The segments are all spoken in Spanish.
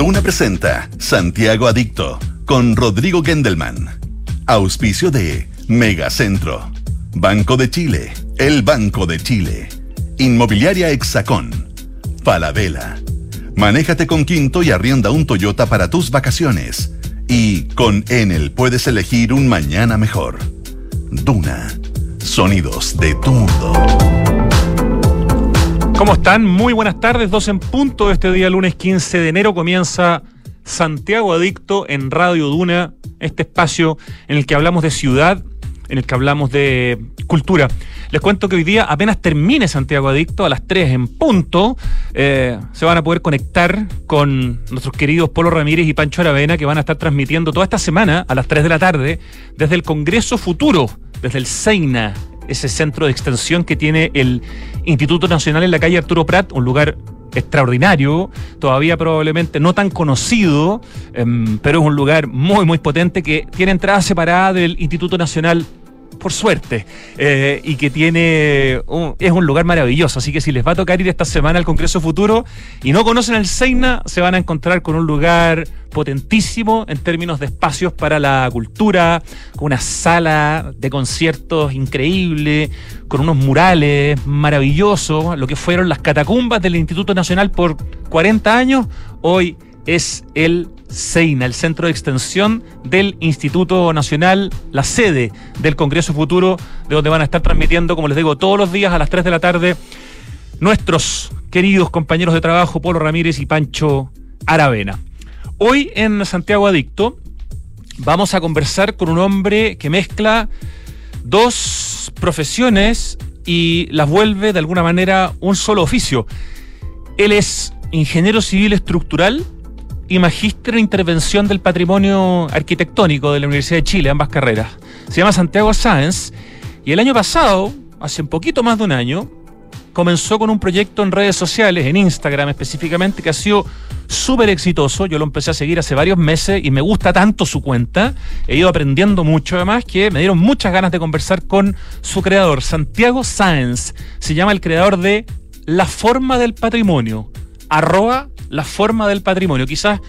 Duna presenta Santiago Adicto con Rodrigo Gendelman. Auspicio de Megacentro. Banco de Chile. El Banco de Chile. Inmobiliaria Hexacón. Falabella. Manéjate con Quinto y arrienda un Toyota para tus vacaciones. Y con Enel puedes elegir un mañana mejor. Duna. Sonidos de tu mundo. ¿Cómo están? Muy buenas tardes, dos en punto este día lunes 15 de enero comienza Santiago Adicto en Radio Duna, este espacio en el que hablamos de ciudad, en el que hablamos de cultura. Les cuento que hoy día apenas termine Santiago Adicto a las 3 en punto, eh, se van a poder conectar con nuestros queridos Polo Ramírez y Pancho Aravena que van a estar transmitiendo toda esta semana a las 3 de la tarde desde el Congreso Futuro, desde el Seina, ese centro de extensión que tiene el Instituto Nacional en la calle Arturo Prat, un lugar extraordinario, todavía probablemente no tan conocido, em, pero es un lugar muy, muy potente que tiene entrada separada del Instituto Nacional por suerte, eh, y que tiene es un lugar maravilloso. Así que si les va a tocar ir esta semana al Congreso Futuro y no conocen el Seina, se van a encontrar con un lugar potentísimo en términos de espacios para la cultura, con una sala de conciertos increíble, con unos murales maravillosos, lo que fueron las catacumbas del Instituto Nacional por 40 años, hoy es el CEINA, el centro de extensión del Instituto Nacional, la sede del Congreso Futuro, de donde van a estar transmitiendo, como les digo, todos los días a las 3 de la tarde nuestros queridos compañeros de trabajo, Polo Ramírez y Pancho Aravena. Hoy en Santiago Adicto vamos a conversar con un hombre que mezcla dos profesiones y las vuelve de alguna manera un solo oficio. Él es ingeniero civil estructural y magíster en intervención del patrimonio arquitectónico de la Universidad de Chile, ambas carreras. Se llama Santiago Sáenz y el año pasado, hace un poquito más de un año, comenzó con un proyecto en redes sociales, en Instagram específicamente, que ha sido súper exitoso. Yo lo empecé a seguir hace varios meses y me gusta tanto su cuenta. He ido aprendiendo mucho además que me dieron muchas ganas de conversar con su creador, Santiago Sáenz. Se llama el creador de La Forma del Patrimonio. Arroba la forma del patrimonio. Quizás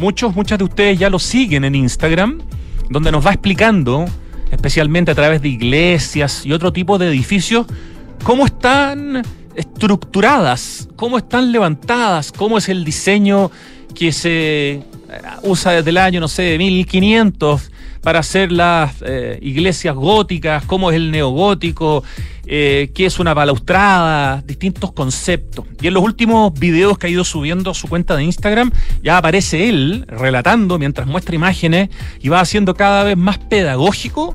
muchos, muchas de ustedes ya lo siguen en Instagram, donde nos va explicando, especialmente a través de iglesias y otro tipo de edificios, cómo están estructuradas, cómo están levantadas, cómo es el diseño que se usa desde el año, no sé, 1500 para hacer las eh, iglesias góticas, cómo es el neogótico, eh, qué es una balaustrada, distintos conceptos. Y en los últimos videos que ha ido subiendo a su cuenta de Instagram, ya aparece él relatando mientras muestra imágenes y va haciendo cada vez más pedagógico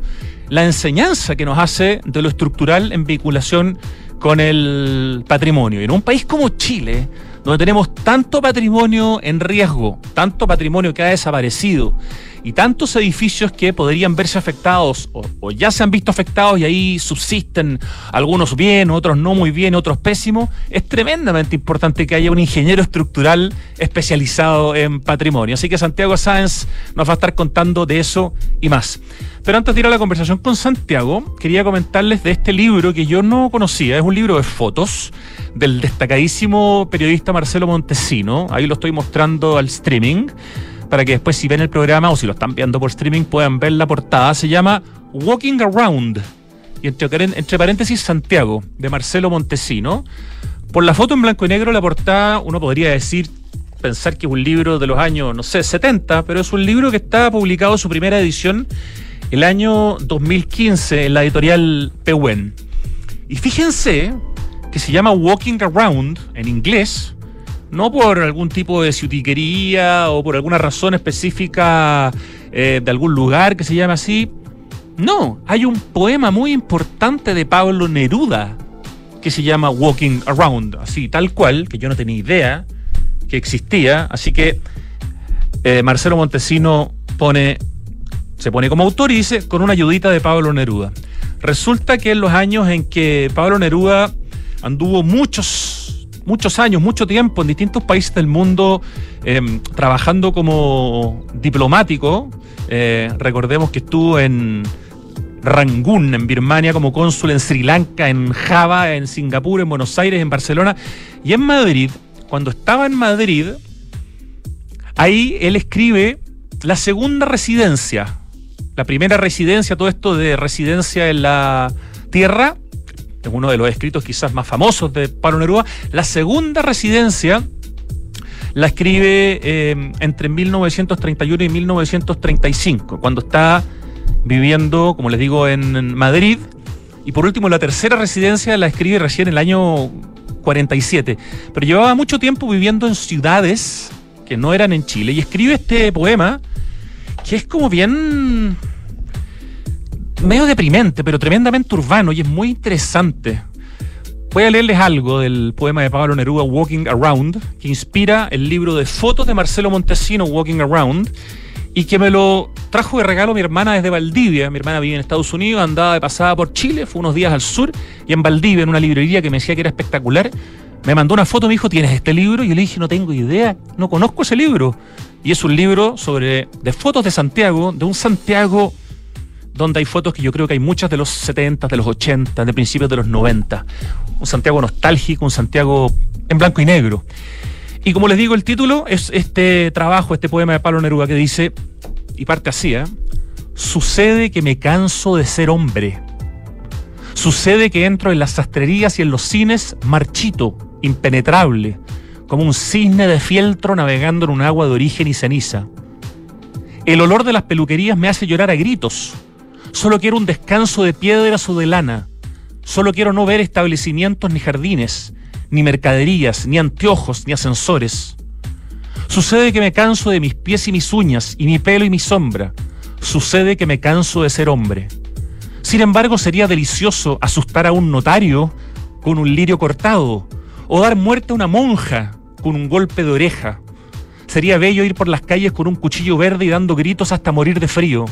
la enseñanza que nos hace de lo estructural en vinculación con el patrimonio. En un país como Chile, donde tenemos tanto patrimonio en riesgo, tanto patrimonio que ha desaparecido, y tantos edificios que podrían verse afectados o, ya se han visto afectados y ahí subsisten algunos bien, otros no muy bien, otros pésimos, es tremendamente importante que haya un ingeniero estructural especializado en patrimonio. Así que Santiago Sáenz nos va a estar contando de eso y más. Pero antes de ir a la conversación con Santiago, quería comentarles de este libro que yo no conocía. Es un libro de fotos del destacadísimo periodista Marcelo Montesino. Ahí lo estoy mostrando al streaming para que después si ven el programa o si lo están viendo por streaming puedan ver la portada. Se llama Walking Around. Y entre, entre paréntesis Santiago, de Marcelo Montesino. Por la foto en blanco y negro, la portada, uno podría decir, pensar que es un libro de los años, no sé, 70, pero es un libro que está publicado su primera edición el año 2015 en la editorial Pehuen. Y fíjense que se llama Walking Around en inglés, no por algún tipo de ciutiquería o por alguna razón específica eh, de algún lugar que se llame así. No, hay un poema muy importante de Pablo Neruda que se llama Walking Around, así tal cual, que yo no tenía idea que existía, así que eh, Marcelo Montesino pone, se pone como autor y dice con una ayudita de Pablo Neruda. Resulta que en los años en que Pablo Neruda anduvo muchos muchos años, mucho tiempo en distintos países del mundo em, trabajando como diplomático. Eh, recordemos que estuvo en Rangún, en Birmania, como cónsul en Sri Lanka, en Java, en Singapur, en Buenos Aires, en Barcelona y en Madrid. Cuando estaba en Madrid, Ahí él escribe la segunda residencia, la primera residencia, todo esto de residencia en la tierra, es uno de los escritos quizás más famosos de Pablo Neruda, la segunda residencia la escribe eh, entre 1931 y 1935, cuando está viviendo, como les digo, en Madrid. Y por último, la tercera residencia la escribe recién en el año 47. Pero llevaba mucho tiempo viviendo en ciudades que no eran en Chile y escribe este poema que es como bien medio deprimente, pero tremendamente urbano y es muy interesante. Voy a leerles algo del poema de Pablo Neruda, Walking Around, que inspira el libro de fotos de Marcelo Montesino, Walking Around, y que me lo trajo de regalo mi hermana desde Valdivia. Mi hermana vive en Estados Unidos, andaba de pasada por Chile, fue unos días al sur, y en Valdivia, en una librería que me decía que era espectacular, me mandó una foto, me dijo, ¿tienes este libro? Y yo le dije, no tengo idea, no conozco ese libro. Y es un libro sobre, de fotos de Santiago, de un Santiago donde hay fotos que yo creo que hay muchas de los 70, de los 80, de principios de los 90. Un Santiago nostálgico, un Santiago en blanco y negro. Y como les digo, el título es este trabajo, este poema de Pablo Neruda que dice, y parte así, ¿eh? Sucede que me canso de ser hombre. Sucede que entro en las sastrerías y en los cines marchito, impenetrable, como un cisne de fieltro navegando en un agua de origen y ceniza. El olor de las peluquerías me hace llorar a gritos, Solo quiero un descanso de piedras o de lana. Solo quiero no ver establecimientos ni jardines, ni mercaderías, ni anteojos, ni ascensores. Sucede que me canso de mis pies y mis uñas, y mi pelo y mi sombra. Sucede que me canso de ser hombre. Sin embargo, sería delicioso asustar a un notario con un lirio cortado, o dar muerte a una monja con un golpe de oreja. Sería bello ir por las calles con un cuchillo verde y dando gritos hasta morir de frío.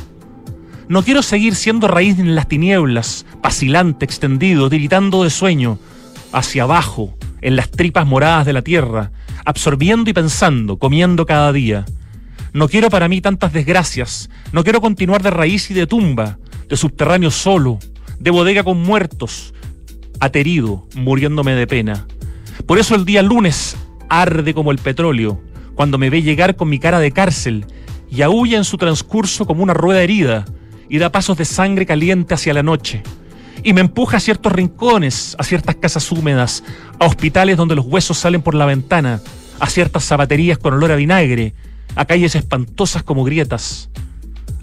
No quiero seguir siendo raíz en las tinieblas, vacilante, extendido, tiritando de sueño, hacia abajo, en las tripas moradas de la tierra, absorbiendo y pensando, comiendo cada día. No quiero para mí tantas desgracias, no quiero continuar de raíz y de tumba, de subterráneo solo, de bodega con muertos, aterido, muriéndome de pena. Por eso el día lunes arde como el petróleo, cuando me ve llegar con mi cara de cárcel y aúlla en su transcurso como una rueda herida, y da pasos de sangre caliente hacia la noche. Y me empuja a ciertos rincones, a ciertas casas húmedas, a hospitales donde los huesos salen por la ventana, a ciertas zapaterías con olor a vinagre, a calles espantosas como grietas.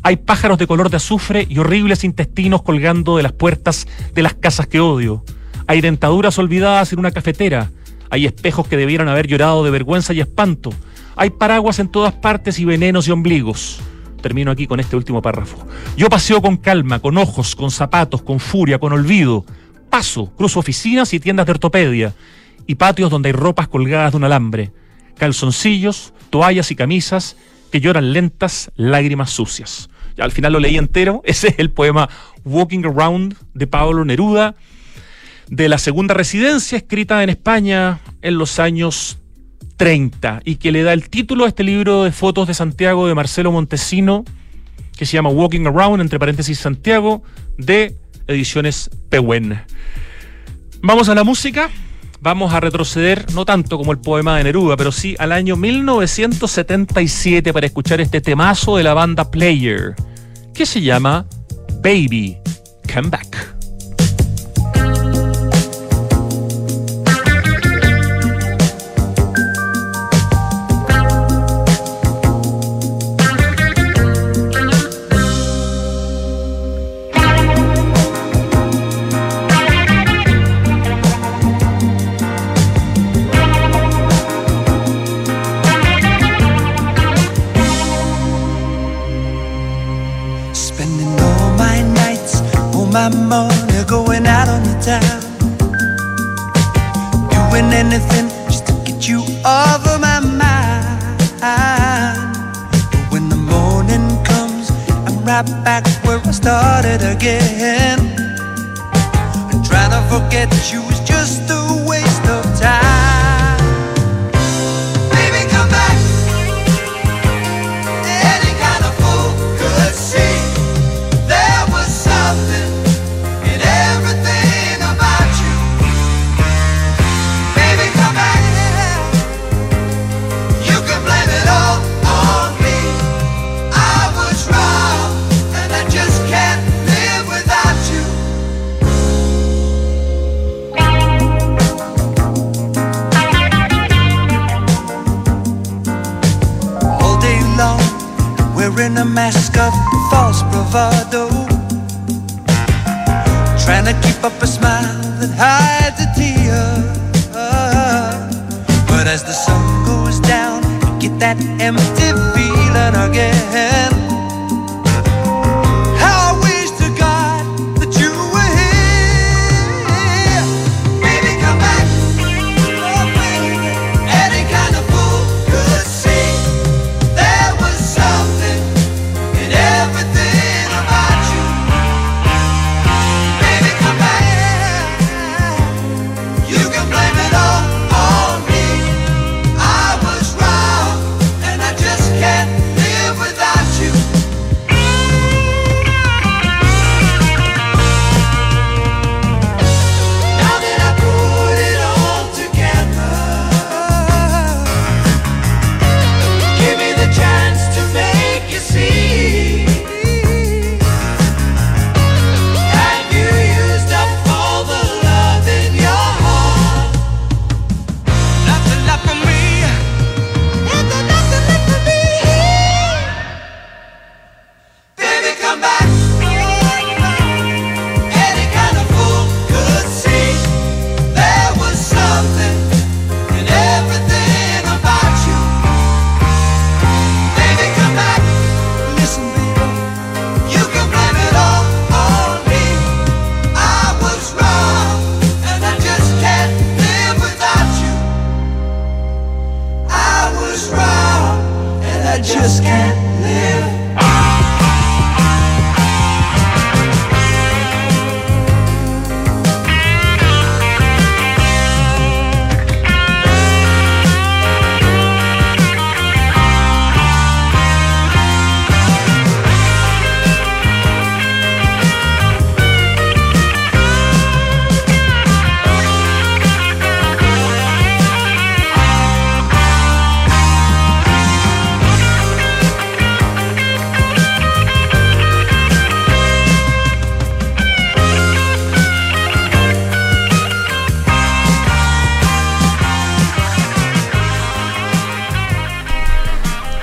Hay pájaros de color de azufre y horribles intestinos colgando de las puertas de las casas que odio. Hay dentaduras olvidadas en una cafetera. Hay espejos que debieran haber llorado de vergüenza y espanto. Hay paraguas en todas partes y venenos y ombligos termino aquí con este último párrafo. Yo paseo con calma, con ojos, con zapatos, con furia, con olvido. Paso, cruzo oficinas y tiendas de ortopedia y patios donde hay ropas colgadas de un alambre, calzoncillos, toallas y camisas que lloran lentas lágrimas sucias. Al final lo leí entero. Ese es el poema Walking Around de Pablo Neruda, de la segunda residencia escrita en España en los años 30 y que le da el título a este libro de fotos de Santiago de Marcelo Montesino, que se llama Walking Around, entre paréntesis Santiago, de Ediciones Pehuen. Vamos a la música. Vamos a retroceder, no tanto como el poema de Neruda, pero sí al año 1977 para escuchar este temazo de la banda Player, que se llama Baby Come Back. my money going out on the town. Doing anything just to get you off of my mind. But when the morning comes, I'm right back where I started again. And trying to forget you is just the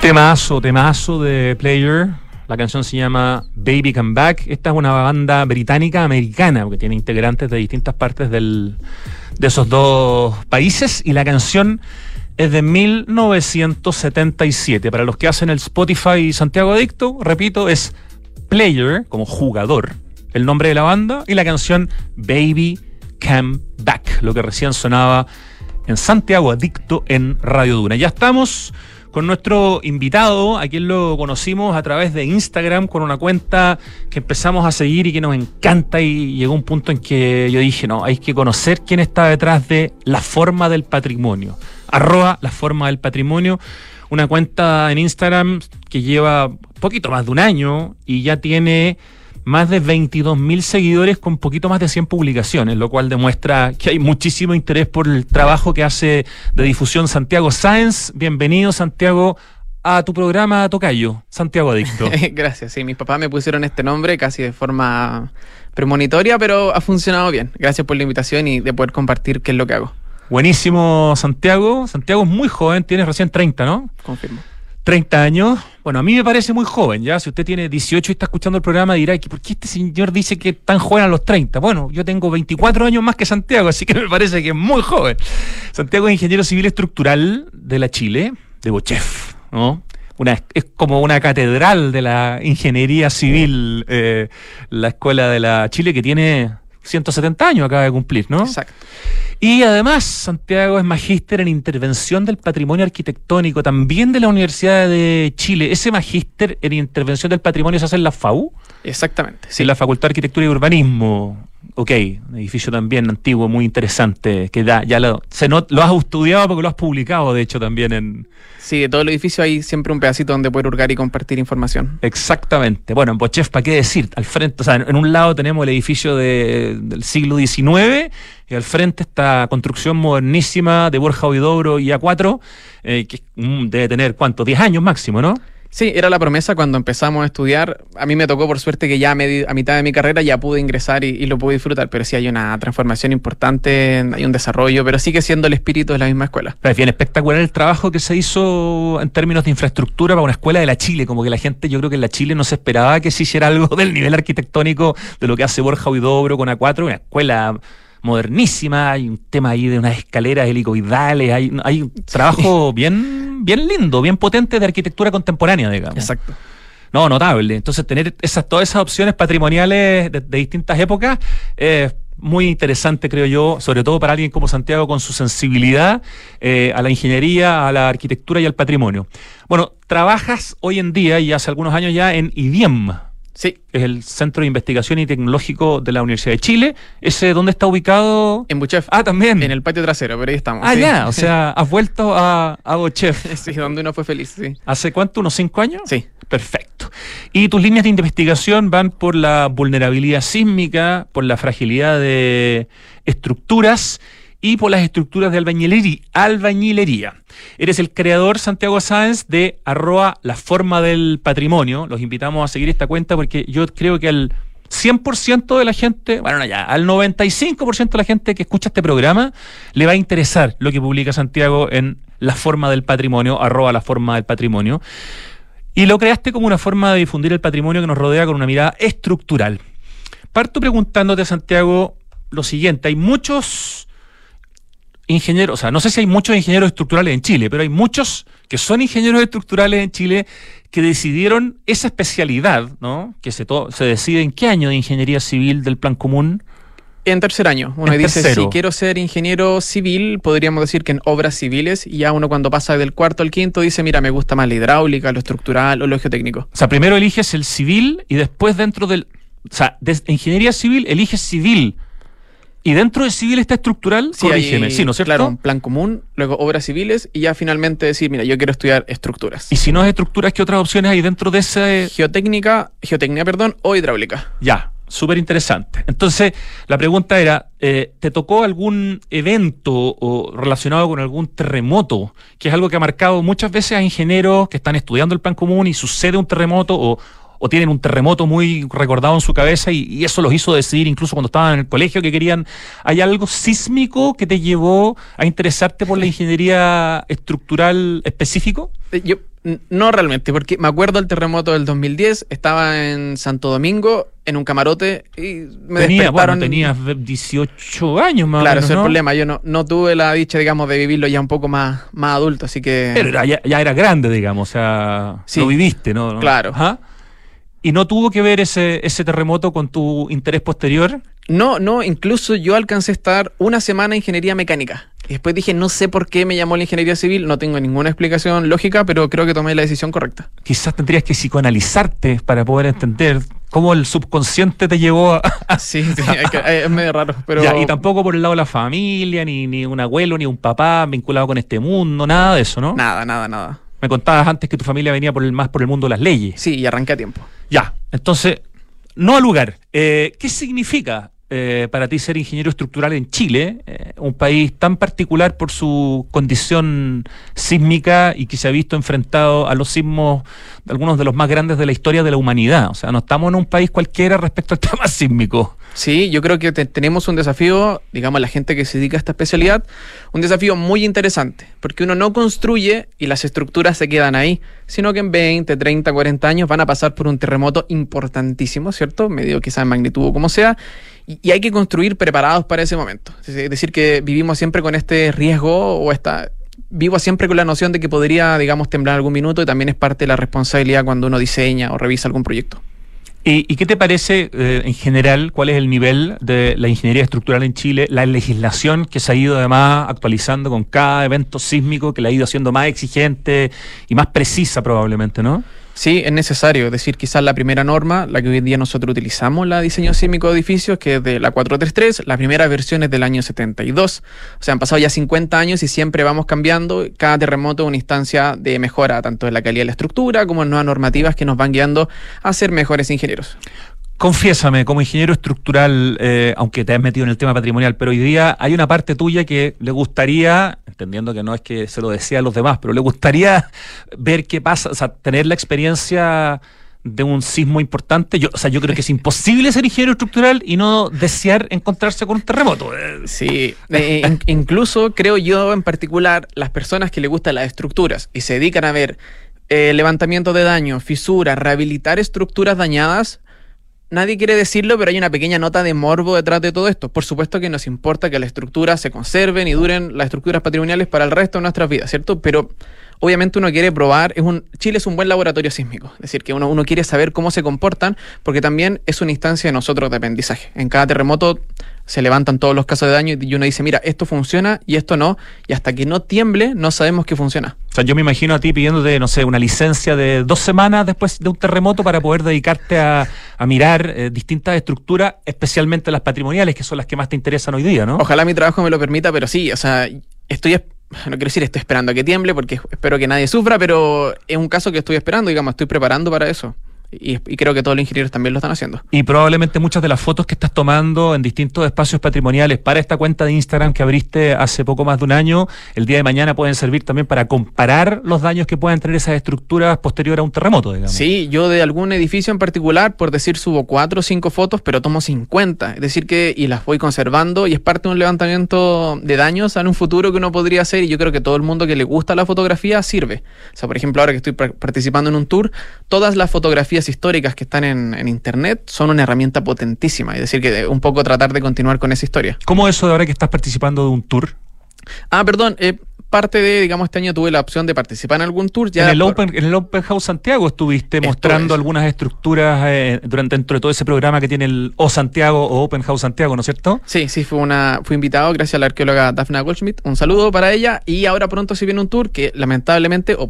Temazo, temazo de Player. La canción se llama Baby Come Back. Esta es una banda británica americana porque tiene integrantes de distintas partes de esos dos países y la canción es de 1977. Para los que hacen el Spotify Santiago Adicto, repito, es Player como jugador, el nombre de la banda y la canción Baby Come Back, lo que recién sonaba en Santiago Adicto en Radio Duna. Ya estamos con nuestro invitado, a quien lo conocimos a través de Instagram con una cuenta que empezamos a seguir y que nos encanta y llegó un punto en que yo dije, no, hay que conocer quién está detrás de la forma del patrimonio. Arroba la forma del patrimonio, una cuenta en Instagram que lleva poquito más de un año y ya tiene más de 22.000 seguidores con poquito más de 100 publicaciones, lo cual demuestra que hay muchísimo interés por el trabajo que hace de difusión Santiago Sáenz. Bienvenido, Santiago, a tu programa Tocayo, Santiago Adicto. Gracias, sí, mis papás me pusieron este nombre casi de forma premonitoria, pero ha funcionado bien. Gracias por la invitación y de poder compartir qué es lo que hago. Buenísimo, Santiago. Santiago es muy joven, tienes recién 30, ¿no? Confirmo. 30 años. Bueno, a mí me parece muy joven, ¿ya? Si usted tiene 18 y está escuchando el programa, dirá, ¿por qué este señor dice que tan joven a los 30? Bueno, yo tengo 24 años más que Santiago, así que me parece que es muy joven. Santiago es ingeniero civil estructural de la Chile, de Bochef, ¿no? Una, es como una catedral de la ingeniería civil, eh, la escuela de la Chile, que tiene 170 años, acaba de cumplir, ¿no? Exacto. Y además, Santiago es magíster en intervención del patrimonio arquitectónico, también de la Universidad de Chile. ¿Ese magíster en intervención del patrimonio se hace en la FAU? Exactamente. Sí, en la Facultad de Arquitectura y Urbanismo. Ok, un edificio también antiguo, muy interesante, que da, ya lo, se not- lo has estudiado porque lo has publicado, de hecho, también en... Sí, de todo el edificio hay siempre un pedacito donde poder hurgar y compartir información. Exactamente. Bueno, en Bochef, ¿para qué decir? Al frente, o sea, en un lado tenemos el edificio de- del siglo XIX y al frente esta construcción modernísima de Borja Huidobro y A4, eh, que debe tener, ¿cuánto? 10 años máximo, ¿no? Sí, era la promesa cuando empezamos a estudiar. A mí me tocó, por suerte, que ya a, a mitad de mi carrera ya pude ingresar y, y lo pude disfrutar, pero sí hay una transformación importante, hay un desarrollo, pero sigue siendo el espíritu de la misma escuela. Es bien espectacular el trabajo que se hizo en términos de infraestructura para una escuela de la Chile. Como que la gente, yo creo que en la Chile no se esperaba que se hiciera algo del nivel arquitectónico de lo que hace Borja Huidobro con A4, una escuela modernísima, hay un tema ahí de unas escaleras helicoidales, hay, hay un trabajo bien, bien lindo, bien potente de arquitectura contemporánea, digamos. Exacto. No, notable. Entonces, tener esas, todas esas opciones patrimoniales de, de distintas épocas es muy interesante, creo yo, sobre todo para alguien como Santiago con su sensibilidad eh, a la ingeniería, a la arquitectura y al patrimonio. Bueno, trabajas hoy en día y hace algunos años ya en IDIEM, Sí, es el Centro de Investigación y Tecnológico de la Universidad de Chile. ¿Ese dónde está ubicado? en Buchef, Ah, también. en el patio trasero, pero ahí estamos. Ah, sí. ya, o sea, has vuelto a, a sí, donde uno fue feliz, sí. ¿Hace cuánto? ¿Unos cinco años? Sí. Perfecto. Y tus líneas de investigación van por la vulnerabilidad sísmica, por la fragilidad de estructuras y por las estructuras de albañilería. albañilería. Eres el creador, Santiago Sáenz, de arroba la forma del patrimonio. Los invitamos a seguir esta cuenta porque yo creo que al 100% de la gente, bueno, no ya, al 95% de la gente que escucha este programa le va a interesar lo que publica Santiago en la forma del patrimonio, arroba la forma del patrimonio. Y lo creaste como una forma de difundir el patrimonio que nos rodea con una mirada estructural. Parto preguntándote, Santiago, lo siguiente. Hay muchos ingenieros, o sea, no sé si hay muchos ingenieros estructurales en Chile, pero hay muchos que son ingenieros estructurales en Chile que decidieron esa especialidad, ¿no? Que se, to- se decide en qué año de ingeniería civil del plan común. En tercer año, uno En dice, tercero. si quiero ser ingeniero civil, podríamos decir que en obras civiles, y ya uno cuando pasa del cuarto al quinto dice, mira, me gusta más la hidráulica, lo estructural o lo geotécnico. O sea, primero eliges el civil y después dentro del... O sea, de ingeniería civil eliges civil. Y dentro del civil está estructural, Sí, corrígeme, hay, sí, ¿no es cierto? Claro, un plan común, luego obras civiles, y ya finalmente decir, mira, yo quiero estudiar estructuras. Y si no es estructuras, ¿qué otras opciones hay dentro de ese...? Geotécnica, geotecnia, perdón, o hidráulica. Ya, súper interesante. Entonces, la pregunta era, eh, ¿te tocó algún evento o relacionado con algún terremoto? Que es algo que ha marcado muchas veces a ingenieros que están estudiando el plan común y sucede un terremoto o, o tienen un terremoto muy recordado en su cabeza y, y eso los hizo decidir incluso cuando estaban en el colegio que querían... ¿Hay algo sísmico que te llevó a interesarte por la ingeniería estructural específico? Eh, Yo, no realmente, porque me acuerdo del terremoto del 2010, estaba en Santo Domingo, en un camarote, y me Tenía, bueno, despertaron... tenías 18 años más o Claro, menos, ese es el ¿no? problema. Yo no, no tuve la dicha, digamos, de vivirlo ya un poco más, más adulto, así que. Pero era- ya, ya era grande, digamos, o sea, Sí. lo viviste, ¿no? ¿no? Claro. Ajá. ¿Y no tuvo que ver ese, ese terremoto con tu interés posterior? No, no, incluso yo alcancé a estar una semana en ingeniería mecánica. Y después dije, no sé por qué me llamó la ingeniería civil, no tengo ninguna explicación lógica, pero creo que tomé la decisión correcta. Quizás tendrías que psicoanalizarte para poder entender cómo el subconsciente te llevó a... Sí, sí, es, que- es medio raro, pero. Ya, y tampoco por el lado de la familia, ni, ni un abuelo, ni un papá vinculado con este mundo, nada de eso, ¿no? Nada, nada, nada. Me contabas antes que tu familia venía por el, más por el mundo de las leyes. Sí, y arranqué a tiempo. Ya, entonces, no al lugar. Eh, ¿Qué significa eh, para ti ser ingeniero estructural en Chile, eh, un país tan particular por su condición sísmica y que se ha visto enfrentado a los sismos, algunos de los más grandes de la historia de la humanidad? O sea, no estamos en un país cualquiera respecto al tema sísmico. Sí, yo creo que te- tenemos un desafío, digamos, la gente que se dedica a esta especialidad, un desafío muy interesante, porque uno no construye y las estructuras se quedan ahí, sino que en 20, 30, 40 años van a pasar por un terremoto importantísimo, ¿cierto? Medio quizá en magnitud o como sea, y, y hay que construir preparados para ese momento. Es decir, que vivimos siempre con este riesgo o esta... Vivo siempre con la noción de que podría, digamos, temblar algún minuto y también es parte de la responsabilidad cuando uno diseña o revisa algún proyecto. ¿Y, qué te parece eh, en general? ¿Cuál es el nivel de la ingeniería estructural en Chile? La legislación que se ha ido además actualizando con cada evento sísmico, que la ha ido haciendo más exigente y más precisa probablemente, ¿no? Sí, es necesario. Es decir, quizás la primera norma, la que hoy en día nosotros utilizamos, la diseño sísmico de edificios, que es de la 433, la primera versión es del año 72. O sea, han pasado ya 50 años y siempre vamos cambiando. Cada terremoto es una instancia de mejora, tanto en la calidad de la estructura como en nuevas normativas que nos van guiando a ser mejores ingenieros. Confiésame, como ingeniero estructural, eh, aunque te has metido en el tema patrimonial, pero hoy día hay una parte tuya que le gustaría, entendiendo que no es que se lo desea a los demás, pero le gustaría ver qué pasa, o sea, tener la experiencia de un sismo importante. Yo, o sea, yo creo que es imposible ser ingeniero estructural y no desear encontrarse con un terremoto. Sí, eh, in- incluso creo yo en particular las personas que le gustan las estructuras y se dedican a ver eh, levantamiento de daño, fisuras, rehabilitar estructuras dañadas. Nadie quiere decirlo, pero hay una pequeña nota de morbo detrás de todo esto. Por supuesto que nos importa que las estructuras se conserven y duren las estructuras patrimoniales para el resto de nuestras vidas, ¿cierto? Pero obviamente uno quiere probar, es un, Chile es un buen laboratorio sísmico, es decir, que uno, uno quiere saber cómo se comportan, porque también es una instancia de nosotros de aprendizaje. En cada terremoto se levantan todos los casos de daño y uno dice, mira, esto funciona y esto no, y hasta que no tiemble no sabemos que funciona. O sea, yo me imagino a ti pidiéndote, no sé, una licencia de dos semanas después de un terremoto para poder dedicarte a, a mirar eh, distintas estructuras, especialmente las patrimoniales, que son las que más te interesan hoy día, ¿no? Ojalá mi trabajo me lo permita, pero sí, o sea, estoy, es- no quiero decir estoy esperando a que tiemble, porque espero que nadie sufra, pero es un caso que estoy esperando, digamos, estoy preparando para eso. Y, y creo que todos los ingenieros también lo están haciendo. Y probablemente muchas de las fotos que estás tomando en distintos espacios patrimoniales para esta cuenta de Instagram que abriste hace poco más de un año, el día de mañana pueden servir también para comparar los daños que puedan tener esas estructuras posterior a un terremoto, digamos. Sí, yo de algún edificio en particular, por decir, subo cuatro o cinco fotos, pero tomo 50. Es decir, que y las voy conservando y es parte de un levantamiento de daños en un futuro que uno podría hacer. Y yo creo que todo el mundo que le gusta la fotografía sirve. O sea, por ejemplo, ahora que estoy par- participando en un tour, todas las fotografías históricas que están en, en internet son una herramienta potentísima. Es decir, que un poco tratar de continuar con esa historia. ¿Cómo eso de ahora que estás participando de un tour? Ah, perdón, eh, parte de, digamos, este año tuve la opción de participar en algún tour. Ya en, el por- Open, en el Open House Santiago estuviste Esto mostrando es. algunas estructuras eh, durante dentro de todo ese programa que tiene el O Santiago o Open House Santiago, ¿no es cierto? Sí, sí, fue una, fui invitado gracias a la arqueóloga Daphne Goldschmidt. Un saludo para ella. Y ahora pronto se viene un tour que lamentablemente o,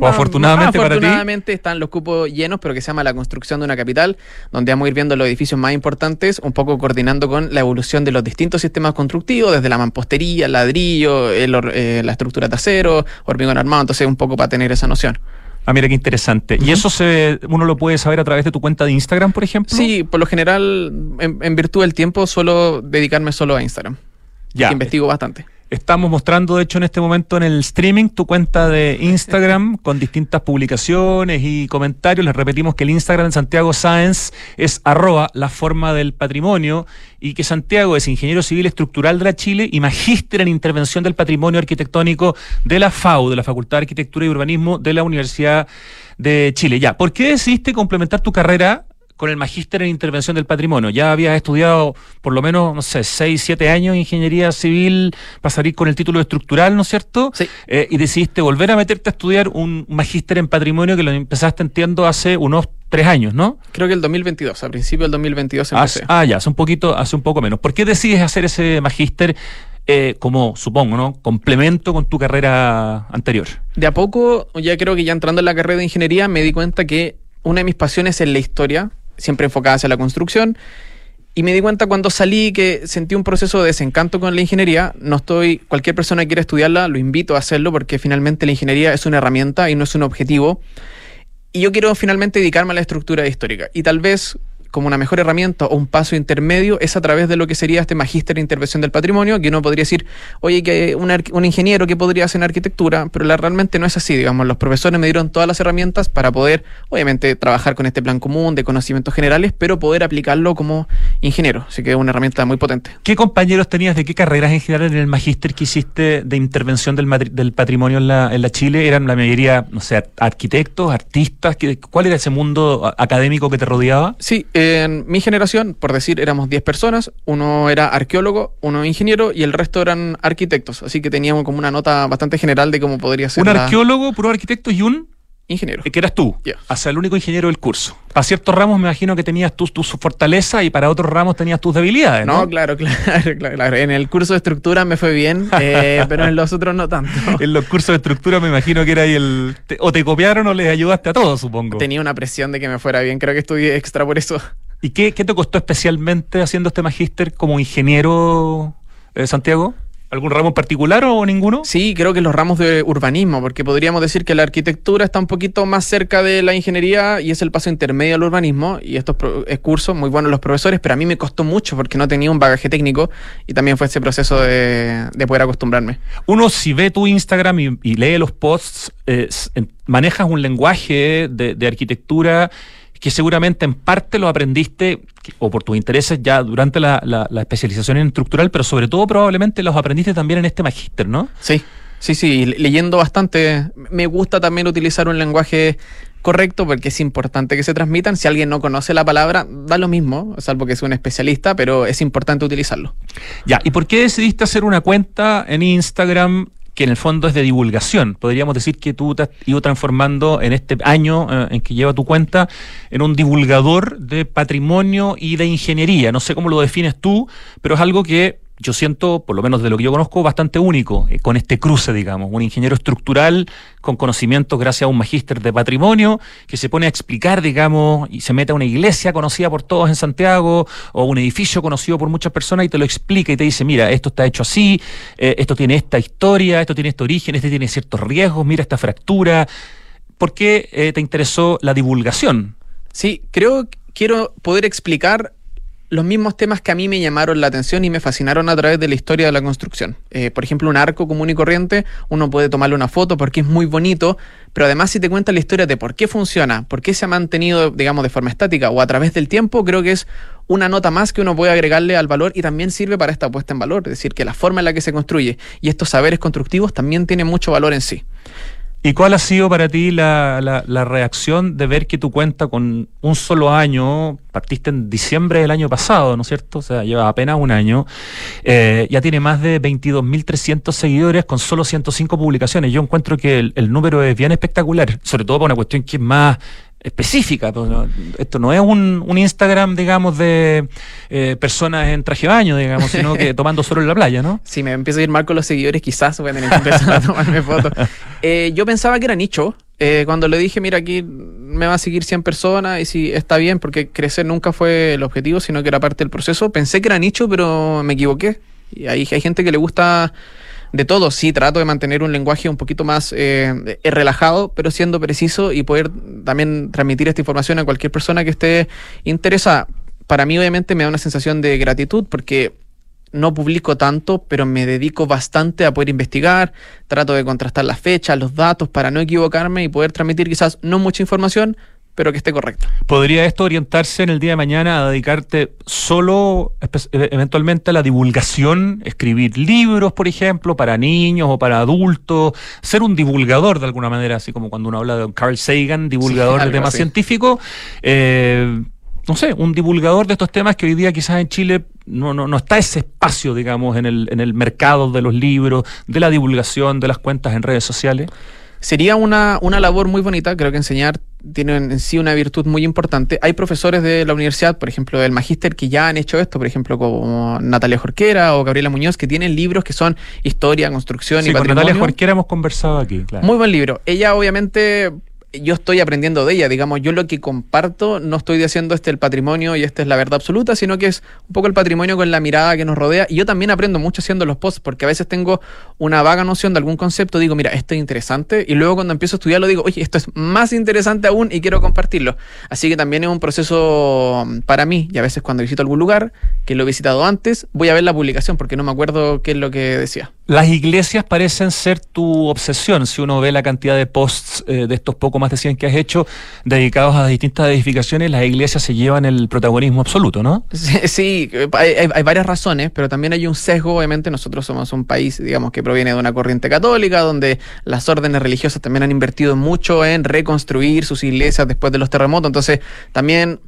O afortunadamente para ti. afortunadamente están los cupos llenos, pero que se llama La construcción de una capital, donde vamos a ir viendo los edificios más importantes, un poco coordinando con la evolución de los distintos sistemas constructivos, desde la mampostería, el ladrillo, el hor- eh, la estructura de acero, hormigón armado, entonces un poco para tener esa noción. Ah, mira qué interesante. ¿Y eso se, uno lo puede saber a través de tu cuenta de Instagram, por ejemplo? Sí, por lo general, en, en virtud del tiempo, suelo dedicarme solo a Instagram. Ya. que investigo bastante. Estamos mostrando, de hecho, en este momento en el streaming tu cuenta de Instagram con distintas publicaciones y comentarios. Les repetimos que el Instagram de Santiago Science es arroba la forma del patrimonio y que Santiago es ingeniero civil estructural de la Chile y magíster en intervención del patrimonio arquitectónico de la FAU, de la Facultad de Arquitectura y Urbanismo de la Universidad de Chile. Ya, ¿por qué decidiste complementar tu carrera con el magíster en intervención del patrimonio. Ya habías estudiado por lo menos, no sé, 6, 7 años ingeniería civil para salir con el título estructural, ¿no es cierto? Sí. Eh, y decidiste volver a meterte a estudiar un magíster en patrimonio que lo empezaste, entiendo, hace unos 3 años, ¿no? Creo que el 2022, a principio del 2022 empecé. Hace- ah, ya, hace un poquito, hace un poco menos. ¿Por qué decides hacer ese magíster eh, como, supongo, ¿no? Complemento con tu carrera anterior. De a poco, ya creo que ya entrando en la carrera de ingeniería, me di cuenta que una de mis pasiones es la historia, siempre enfocada hacia la construcción. Y me di cuenta cuando salí que sentí un proceso de desencanto con la ingeniería. No estoy, cualquier persona que quiera estudiarla, lo invito a hacerlo porque finalmente la ingeniería es una herramienta y no es un objetivo. Y yo quiero finalmente dedicarme a la estructura histórica. Y tal vez como una mejor herramienta o un paso intermedio es a través de lo que sería este magíster de intervención del patrimonio, que uno podría decir, oye, que un, un ingeniero que podría hacer en arquitectura, pero la, realmente no es así, digamos, los profesores me dieron todas las herramientas para poder, obviamente, trabajar con este plan común de conocimientos generales, pero poder aplicarlo como ingeniero, así que es una herramienta muy potente. ¿Qué compañeros tenías de qué carreras en general en el magíster que hiciste de intervención del, del patrimonio en la, en la Chile? ¿Eran la mayoría, no sé, arquitectos, artistas? ¿Qué- ¿Cuál era ese mundo académico que te rodeaba? Sí, en mi generación, por decir, éramos 10 personas, uno era arqueólogo, uno ingeniero y el resto eran arquitectos, así que teníamos como una nota bastante general de cómo podría ser Un la- arqueólogo, puro arquitecto y un ingeniero. eh, que eras tú, Ya. o sea, el único ingeniero del curso. Para ciertos ramos me imagino que tenías tus, tus fortalezas y para otros ramos tenías tus debilidades, ¿no? No, claro, claro, claro, claro. En el curso de estructura me fue bien, eh, pero en los otros no tanto. En los cursos de estructura me imagino que era ahí el... te- o te copiaron o les ayudaste a todos, supongo. Tenía una presión de que me fuera bien, creo que estudié extra por eso. ¿Y qué, qué te costó especialmente haciendo este magíster como ingeniero, eh, Santiago? ¿Algún ramo en particular o ninguno? Sí, creo que los ramos de urbanismo, porque podríamos decir que la arquitectura está un poquito más cerca de la ingeniería y es el paso intermedio al urbanismo. Y estos cursos, muy buenos los profesores, pero a mí me costó mucho porque no tenía un bagaje técnico y también fue ese proceso de, de poder acostumbrarme. Uno si ve tu Instagram y, y lee los posts, eh, manejas un lenguaje de, de arquitectura que seguramente en parte lo aprendiste o por tus intereses ya durante la, la- la especialización en estructural, pero sobre todo probablemente los aprendiste también en este magíster, ¿no? Sí, sí, sí, le- leyendo bastante. Me gusta también utilizar un lenguaje correcto porque es importante que se transmitan. Si alguien no conoce la palabra, da lo mismo, salvo que sea un especialista, pero es importante utilizarlo. Ya, ¿y por qué decidiste hacer una cuenta en Instagram que en el fondo es de divulgación? Podríamos decir que tú te has ido transformando en este año eh, en que lleva tu cuenta en un divulgador de patrimonio y de ingeniería. No sé cómo lo defines tú, pero es algo que yo siento, por lo menos de lo que yo conozco, bastante único, eh, con este cruce, digamos, un ingeniero estructural con conocimientos gracias a un magíster de patrimonio que se pone a explicar, digamos, y se mete a una iglesia conocida por todos en Santiago o un edificio conocido por muchas personas y te lo explica y te dice, mira, esto está hecho así, eh, esto tiene esta historia, esto tiene este origen, este tiene ciertos riesgos, mira esta fractura. ¿Por qué eh, te interesó la divulgación? Sí, creo que quiero poder explicar los mismos temas que a mí me llamaron la atención y me fascinaron a través de la historia de la construcción. Eh, por ejemplo, un arco común y corriente, uno puede tomarle una foto porque es muy bonito, pero además si te cuenta la historia de por qué funciona, por qué se ha mantenido, digamos, de forma estática o a través del tiempo, creo que es una nota más que uno puede agregarle al valor y también sirve para esta puesta en valor. Es decir, que la forma en la que se construye y estos saberes constructivos también tienen mucho valor en sí. ¿Y cuál ha sido para ti la, la- la reacción de ver que tu cuenta con un solo año, partiste en diciembre del año pasado, ¿no es cierto? O sea, lleva apenas un año, eh, ya tiene más de 22.300 seguidores con solo 105 publicaciones. Yo encuentro que el, el número es bien espectacular, sobre todo para una cuestión que es más específica. pues, no- Esto no es un, un Instagram, digamos, de eh, personas en traje de baño, digamos, sino que tomando solo en la playa, ¿no? Si me empiezo a ir mal con los seguidores, quizás voy a tener que empezar a tomarme fotos. Eh, yo pensaba que era nicho. eh, cuando le dije, mira, aquí me va a seguir 100 personas y si está bien, porque crecer nunca fue el objetivo, sino que era parte del proceso. Pensé que era nicho, pero me equivoqué. Y hay, hay gente que le gusta de todo. Sí, trato de mantener un lenguaje un poquito más eh, eh, relajado, pero siendo preciso y poder también transmitir esta información a cualquier persona que esté interesada. Para mí, obviamente, me da una sensación de gratitud porque no publico tanto, pero me dedico bastante a poder investigar, trato de contrastar las fechas, los datos, para no equivocarme y poder transmitir quizás no mucha información, pero que esté correcta. ¿Podría esto orientarse en el día de mañana a dedicarte solo e- eventualmente a la divulgación, escribir libros, por ejemplo, para niños o para adultos, ser un divulgador de alguna manera, así como cuando uno habla de Carl Sagan, divulgador Sí, de temas científicos? eh, no sé, un divulgador de estos temas que hoy día quizás en Chile no, no, no está ese espacio, digamos, en el, en el mercado de los libros, de la divulgación, de las cuentas en redes sociales. Sería una, una labor muy bonita, creo que enseñar tiene en sí una virtud muy importante. Hay profesores de la universidad, por ejemplo, del magíster, que ya han hecho esto, por ejemplo, como Natalia Jorquera o Gabriela Muñoz, que tienen libros que son historia, construcción Sí, y con patrimonio. Natalia Jorquera hemos conversado aquí, claro. Muy buen libro. Ella obviamente, yo estoy aprendiendo de ella, digamos, yo lo que comparto no estoy diciendo este el patrimonio y esta es la verdad absoluta, sino que es un poco el patrimonio con la mirada que nos rodea. Y yo también aprendo mucho haciendo los posts, porque a veces tengo una vaga noción de algún concepto, digo, mira, esto es interesante, y luego cuando empiezo a estudiarlo digo, oye, esto es más interesante aún y quiero compartirlo. Así que también es un proceso mm, para mí, y a veces cuando visito algún lugar, que lo he visitado antes, voy a ver la publicación, porque no me acuerdo qué es lo que decía. Las iglesias parecen ser tu obsesión. Si uno ve la cantidad de posts eh, de estos poco más de 100 que has hecho dedicados a distintas edificaciones, las iglesias se llevan el protagonismo absoluto, ¿no? Sí, hay- hay varias razones, pero también hay un sesgo, obviamente nosotros somos un país, digamos, que proviene de una corriente católica, donde las órdenes religiosas también han invertido mucho en reconstruir sus iglesias después de los terremotos, entonces también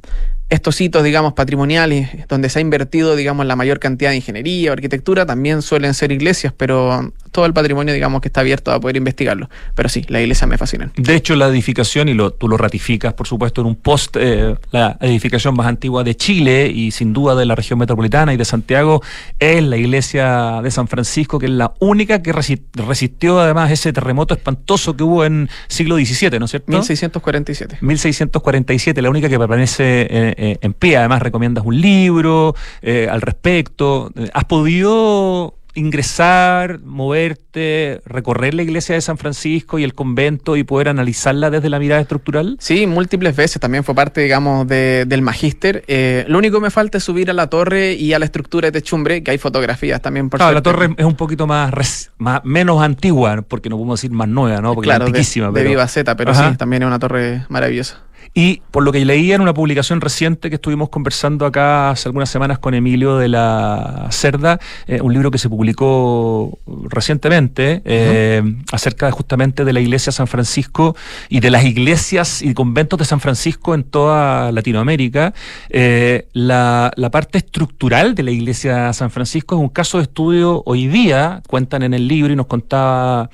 estos hitos, digamos, patrimoniales, donde se ha invertido, digamos, la mayor cantidad de ingeniería o arquitectura, también suelen ser iglesias, pero todo el patrimonio, digamos, que está abierto a poder investigarlo. Pero sí, las iglesias me fascinan. De hecho, la edificación, y lo, tú lo ratificas, por supuesto, en un post, eh, la edificación más antigua de Chile y sin duda de la región metropolitana y de Santiago, es la iglesia de San Francisco, que es la única que resi- resistió además ese terremoto espantoso que hubo en siglo XVII, ¿no es cierto? 1647. 1647, la única que permanece eh, eh, en pie. Además, recomiendas un libro eh, al respecto. Eh, ¿Has podido ingresar, moverte, recorrer la iglesia de San Francisco y el convento y poder analizarla desde la mirada estructural? Sí, múltiples veces. También fue parte, digamos, de- del magíster. Eh, lo único que me falta es subir a la torre y a la estructura de techumbre, que hay fotografías también, por Claro, la torre es un poquito más, más- menos antigua, porque no podemos decir más nueva, ¿no? Porque claro, es de, antiquísima. de pero- Viva Z, pero Ajá. sí, también es una torre maravillosa. Y por lo que leía en una publicación reciente que estuvimos conversando acá hace algunas semanas con Emilio de la Cerda, eh, un libro que se publicó recientemente eh, acerca justamente de la iglesia de San Francisco y de las iglesias y conventos de San Francisco en toda Latinoamérica. Eh, la, la parte estructural de la iglesia San Francisco es un caso de estudio hoy día, cuentan en el libro y nos contaba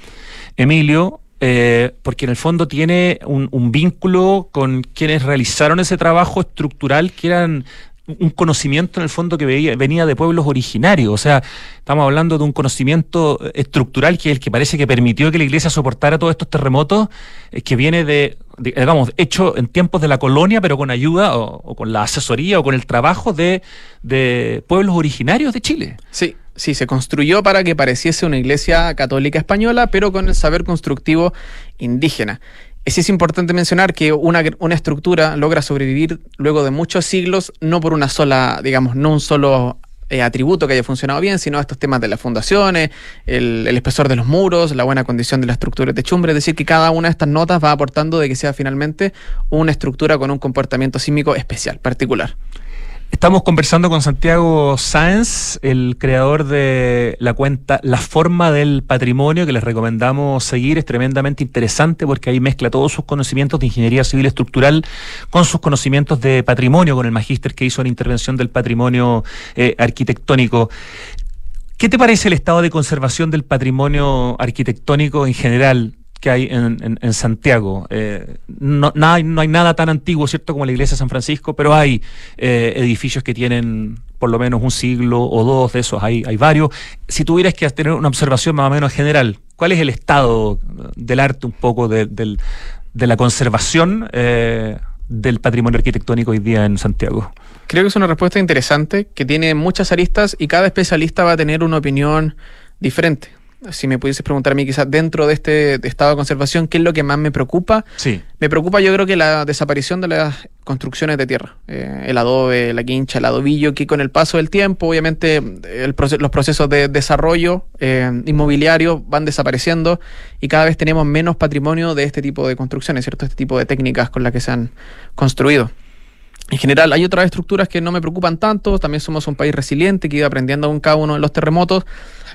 Emilio, eh, porque en el fondo tiene un, vínculo con quienes realizaron ese trabajo estructural que eran un conocimiento en el fondo que venía de pueblos originarios. O sea, estamos hablando de un conocimiento estructural que es el que parece que permitió que la iglesia soportara todos estos terremotos, eh, que viene de, digamos, hecho en tiempos de la colonia, pero con ayuda o, o con la asesoría o con el trabajo de, de pueblos originarios de Chile. Sí, sí, se construyó para que pareciese una iglesia católica española, pero con el saber constructivo indígena. Es importante mencionar que una, una estructura logra sobrevivir luego de muchos siglos, no por una sola, digamos, no un solo eh, atributo que haya funcionado bien, sino estos temas de las fundaciones, el, el espesor de los muros, la buena condición de la estructura de techumbre, es decir, que cada una de estas notas va aportando de que sea finalmente una estructura con un comportamiento sísmico especial, particular. Estamos conversando con Santiago Sáenz, el creador de la cuenta La Forma del Patrimonio, que les recomendamos seguir. Es tremendamente interesante porque ahí mezcla todos sus conocimientos de ingeniería civil estructural con sus conocimientos de patrimonio, con el magíster que hizo la intervención del patrimonio eh, arquitectónico. ¿Qué te parece el estado de conservación del patrimonio arquitectónico en general que hay en, en- Santiago? Eh, no, no hay nada tan antiguo, ¿cierto?, como la iglesia de San Francisco, pero hay eh, edificios que tienen por lo menos un siglo o dos de esos, hay, hay varios. Si tuvieras que tener una observación más o menos general, ¿cuál es el estado del arte un poco de la conservación eh, del patrimonio arquitectónico hoy día en Santiago? Creo que es una respuesta interesante que tiene muchas aristas y cada especialista va a tener una opinión diferente. Si me pudieses preguntar a mí quizás dentro de este estado de conservación, ¿qué es lo que más me preocupa? Sí. Me preocupa yo creo que la desaparición de las construcciones de tierra, Eh, el adobe, la quincha, el adobillo, que con el paso del tiempo, obviamente el los procesos de desarrollo eh, inmobiliario van desapareciendo y cada vez tenemos menos patrimonio de este tipo de construcciones, ¿cierto? Este tipo de técnicas con las que se han construido. En general, hay otras estructuras que no me preocupan tanto. También somos un país resiliente que iba aprendiendo aún cada uno de los terremotos.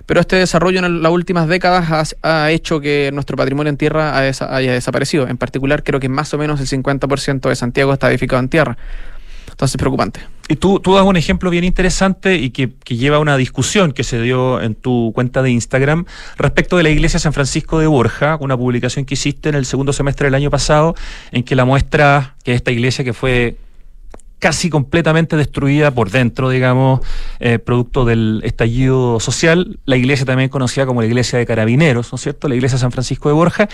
Pero este desarrollo en las últimas décadas ha, hecho que nuestro patrimonio en tierra haya desaparecido. En particular, creo que más o menos el 50% de Santiago está edificado en tierra. Entonces, preocupante. Y tú, das un ejemplo bien interesante y que, que lleva a una discusión que se dio en tu cuenta de Instagram respecto de la iglesia San Francisco de Borja, una publicación que hiciste en el segundo semestre del año pasado, en que la muestra que esta iglesia que fue casi completamente destruida por dentro, digamos, eh, producto del estallido social, la iglesia también conocida como la iglesia de carabineros, ¿no es cierto? La iglesia de San Francisco de Borja,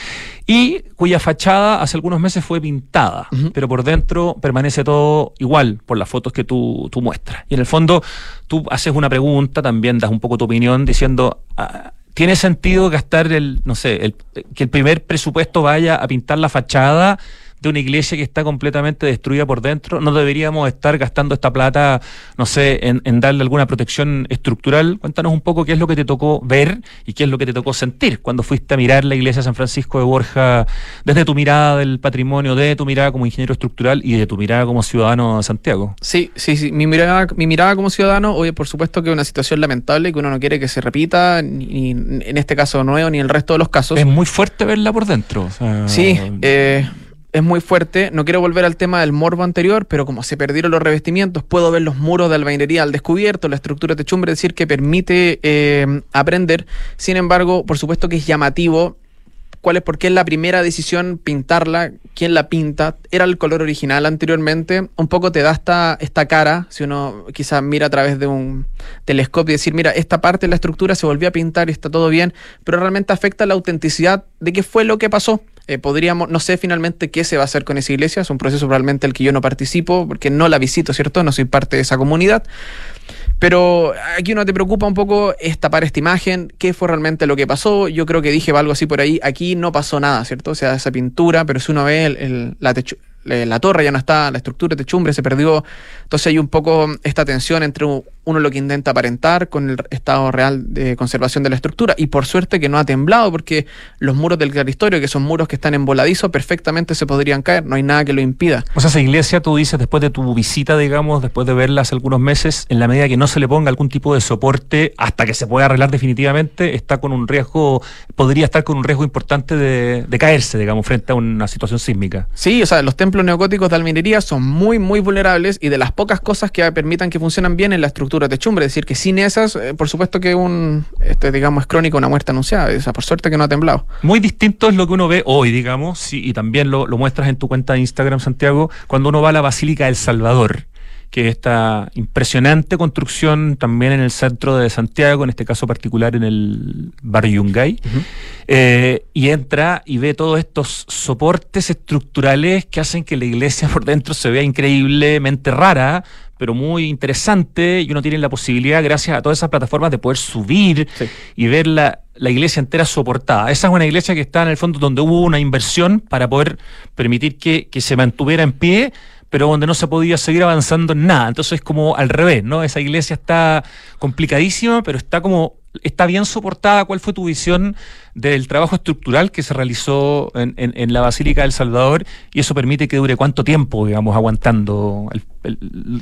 y cuya fachada hace algunos meses fue pintada, pero por dentro permanece todo igual por las fotos que tú, tú muestras. Y en el fondo tú haces una pregunta, también das un poco tu opinión diciendo... ah, ¿Tiene sentido gastar el, no sé, el, que el primer presupuesto vaya a pintar la fachada de una iglesia que está completamente destruida por dentro? ¿No deberíamos estar gastando esta plata, no sé, en, en darle alguna protección estructural? Cuéntanos un poco qué es lo que te tocó ver y qué es lo que te tocó sentir cuando fuiste a mirar la iglesia de San Francisco de Borja desde tu mirada del patrimonio, de tu mirada como ingeniero estructural y de tu mirada como ciudadano de Santiago. Sí, sí, sí. Mi mirada, mi mirada como ciudadano, oye, por supuesto que es una situación lamentable que uno no quiere que se repita, ni, ni en este caso nuevo, ni en el resto de los casos. Es muy fuerte verla por dentro. o sea, Sí, eh, es muy fuerte. No quiero volver al tema del morbo anterior, pero como se perdieron los revestimientos, puedo ver los muros de albañilería al descubierto, la estructura de techumbre, es decir, que permite eh, aprender. Sin embargo, por supuesto que es llamativo. ¿Cuál es? Porque es la primera decisión pintarla? ¿Quién la pinta? ¿Era el color original anteriormente? Un poco te da esta, esta cara, si uno quizás mira a través de un telescopio y decir, mira, esta parte de la estructura se volvió a pintar y está todo bien, pero realmente afecta la autenticidad de qué fue lo que pasó. Eh, podríamos, no sé finalmente qué se va a hacer con esa iglesia, es un proceso realmente el que yo no participo, porque no la visito, ¿cierto? No soy parte de esa comunidad. Pero aquí uno te preocupa un poco es tapar esta imagen, qué fue realmente lo que pasó. Yo creo que dije algo así por ahí, aquí no pasó nada, ¿cierto? O sea, esa pintura, pero si uno ve el- la, torre ya no está, la estructura de techumbre se perdió. Entonces hay un poco esta tensión entre uno lo que intenta aparentar con el estado real de conservación de la estructura. Y por suerte que no ha temblado, porque los muros del claristorio, que son muros que están en voladizo, perfectamente se podrían caer, no hay nada que lo impida. O sea, esa iglesia, tú dices, después de tu visita, digamos, después de verla hace algunos meses, en la medida que no se le ponga algún tipo de soporte hasta que se pueda arreglar definitivamente, está con un riesgo, podría estar con un riesgo importante de, de caerse, digamos, frente a una situación sísmica. Sí, o sea, los templos neogóticos de alminería son muy, muy vulnerables y de las pocas cosas que permitan que funcionen bien en la estructura techumbre. Es decir, que sin esas, eh, por supuesto que un, este, digamos, es crónica una muerte anunciada. O sea, por suerte que no ha temblado. Muy distinto es lo que uno ve hoy, digamos, sí, y también lo, lo muestras en tu cuenta de Instagram, Santiago, cuando uno va a la Basílica del Salvador, que es esta impresionante construcción también en el centro de Santiago, en este caso particular en el barrio Yungay, eh, y entra y ve todos estos soportes estructurales que hacen que la iglesia por dentro se vea increíblemente rara, pero muy interesante, y uno tiene la posibilidad, gracias a todas esas plataformas, de poder subir Sí. y ver la, la iglesia entera soportada. Esa es una iglesia que está en el fondo donde hubo una inversión para poder permitir que, que se mantuviera en pie, pero donde no se podía seguir avanzando en nada. Entonces es como al revés, ¿no? Esa iglesia está complicadísima, pero está como está bien soportada. ¿Cuál fue tu visión del trabajo estructural que se realizó en, en- en la Basílica del Salvador? Y eso permite que dure cuánto tiempo, digamos, aguantando el-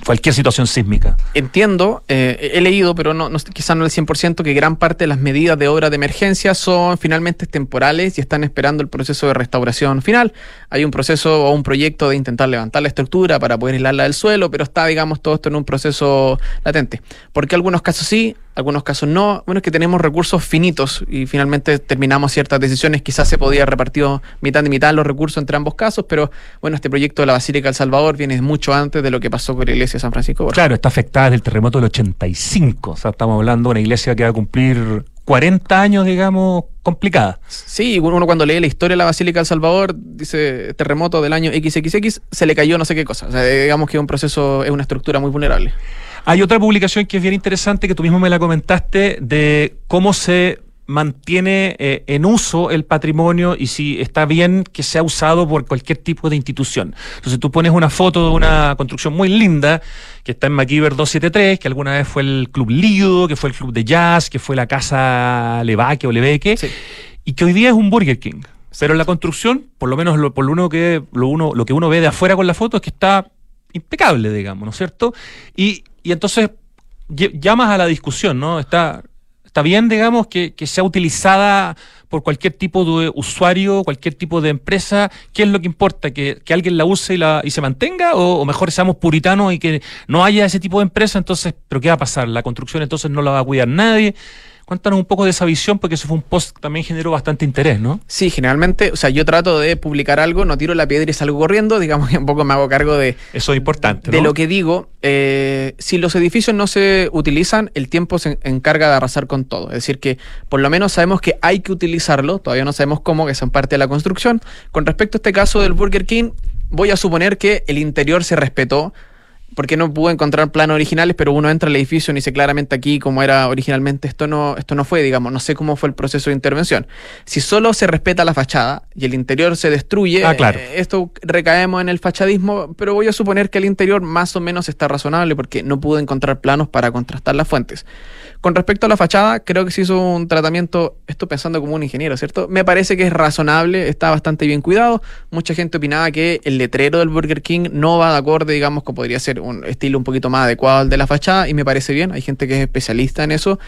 cualquier situación sísmica. Entiendo, eh, he leído, pero no, no, quizás no el 100%, que gran parte de las medidas de obra de emergencia son finalmente temporales y están esperando el proceso de restauración final. Hay un proceso o un proyecto de intentar levantar la estructura para poder aislarla del suelo, pero está, digamos, todo esto en un proceso latente. Porque algunos casos sí, algunos casos no. Bueno, es que tenemos recursos finitos y finalmente terminamos ciertas decisiones. Quizás se podía repartir mitad y mitad los recursos entre ambos casos, pero bueno, este proyecto de la Basílica del Salvador viene mucho antes de lo que pasó con la iglesia de San Francisco. Borja. Claro, está afectada desde el terremoto del 85. O sea, estamos hablando de una iglesia que va a cumplir 40 años, digamos, complicada. Sí, uno cuando lee la historia de la Basílica del Salvador, dice terremoto del año XXX, se le cayó no sé qué cosa. O sea, digamos que es un proceso, es una estructura muy vulnerable. Hay otra publicación que es bien interesante, que tú mismo me la comentaste, de cómo se mantiene eh, en uso el patrimonio y si está bien que sea usado por cualquier tipo de institución. Entonces tú pones una foto de una construcción muy linda que está en MacGyver 273, que alguna vez fue el Club Lido, que fue el Club de Jazz, que fue la Casa Levaque o Leveque, Sí. y que hoy día es un Burger King. Pero la construcción, por lo menos lo, por lo, uno que, lo, uno, lo que uno ve de afuera con la foto, es que está impecable, digamos, ¿no es cierto? Y, y entonces llamas a la discusión, ¿no? Está, está bien, digamos, que, sea utilizada por cualquier tipo de usuario, cualquier tipo de empresa. ¿Qué es lo que importa? ¿Que, que alguien la use y, la, y se mantenga? ¿O, o mejor seamos puritanos y que no haya ese tipo de empresa? Entonces, ¿pero qué va a pasar? ¿La construcción entonces no la va a cuidar nadie? Cuéntanos un poco de esa visión, porque eso fue un post que también generó bastante interés, ¿no? Sí, generalmente, o sea, yo trato de publicar algo, no tiro la piedra y salgo corriendo, digamos que un poco me hago cargo de, Eso es importante, de lo que digo. Eh, si los edificios no se utilizan, el tiempo se encarga de arrasar con todo. Es decir, que por lo menos sabemos que hay que utilizarlo, todavía no sabemos cómo, que son parte de la construcción. Con respecto a este caso del Burger King, voy a suponer que el interior se respetó. Porque no pude encontrar planos originales, pero uno entra al edificio y dice claramente aquí como era originalmente. Esto no, esto no fue, digamos, no sé cómo fue el proceso de intervención. Si solo se respeta la fachada y el interior se destruye, Ah, claro. eh, esto recaemos en el fachadismo, pero voy a suponer que el interior más o menos está razonable porque no pude encontrar planos para contrastar las fuentes. Con respecto a la fachada, creo que se hizo un tratamiento, esto pensando como un ingeniero, ¿cierto? Me parece que es razonable, está bastante bien cuidado. Mucha gente opinaba que el letrero del Burger King no va de acorde, digamos, que podría ser un estilo un poquito más adecuado al de la fachada y me parece bien. Hay gente que es especialista en eso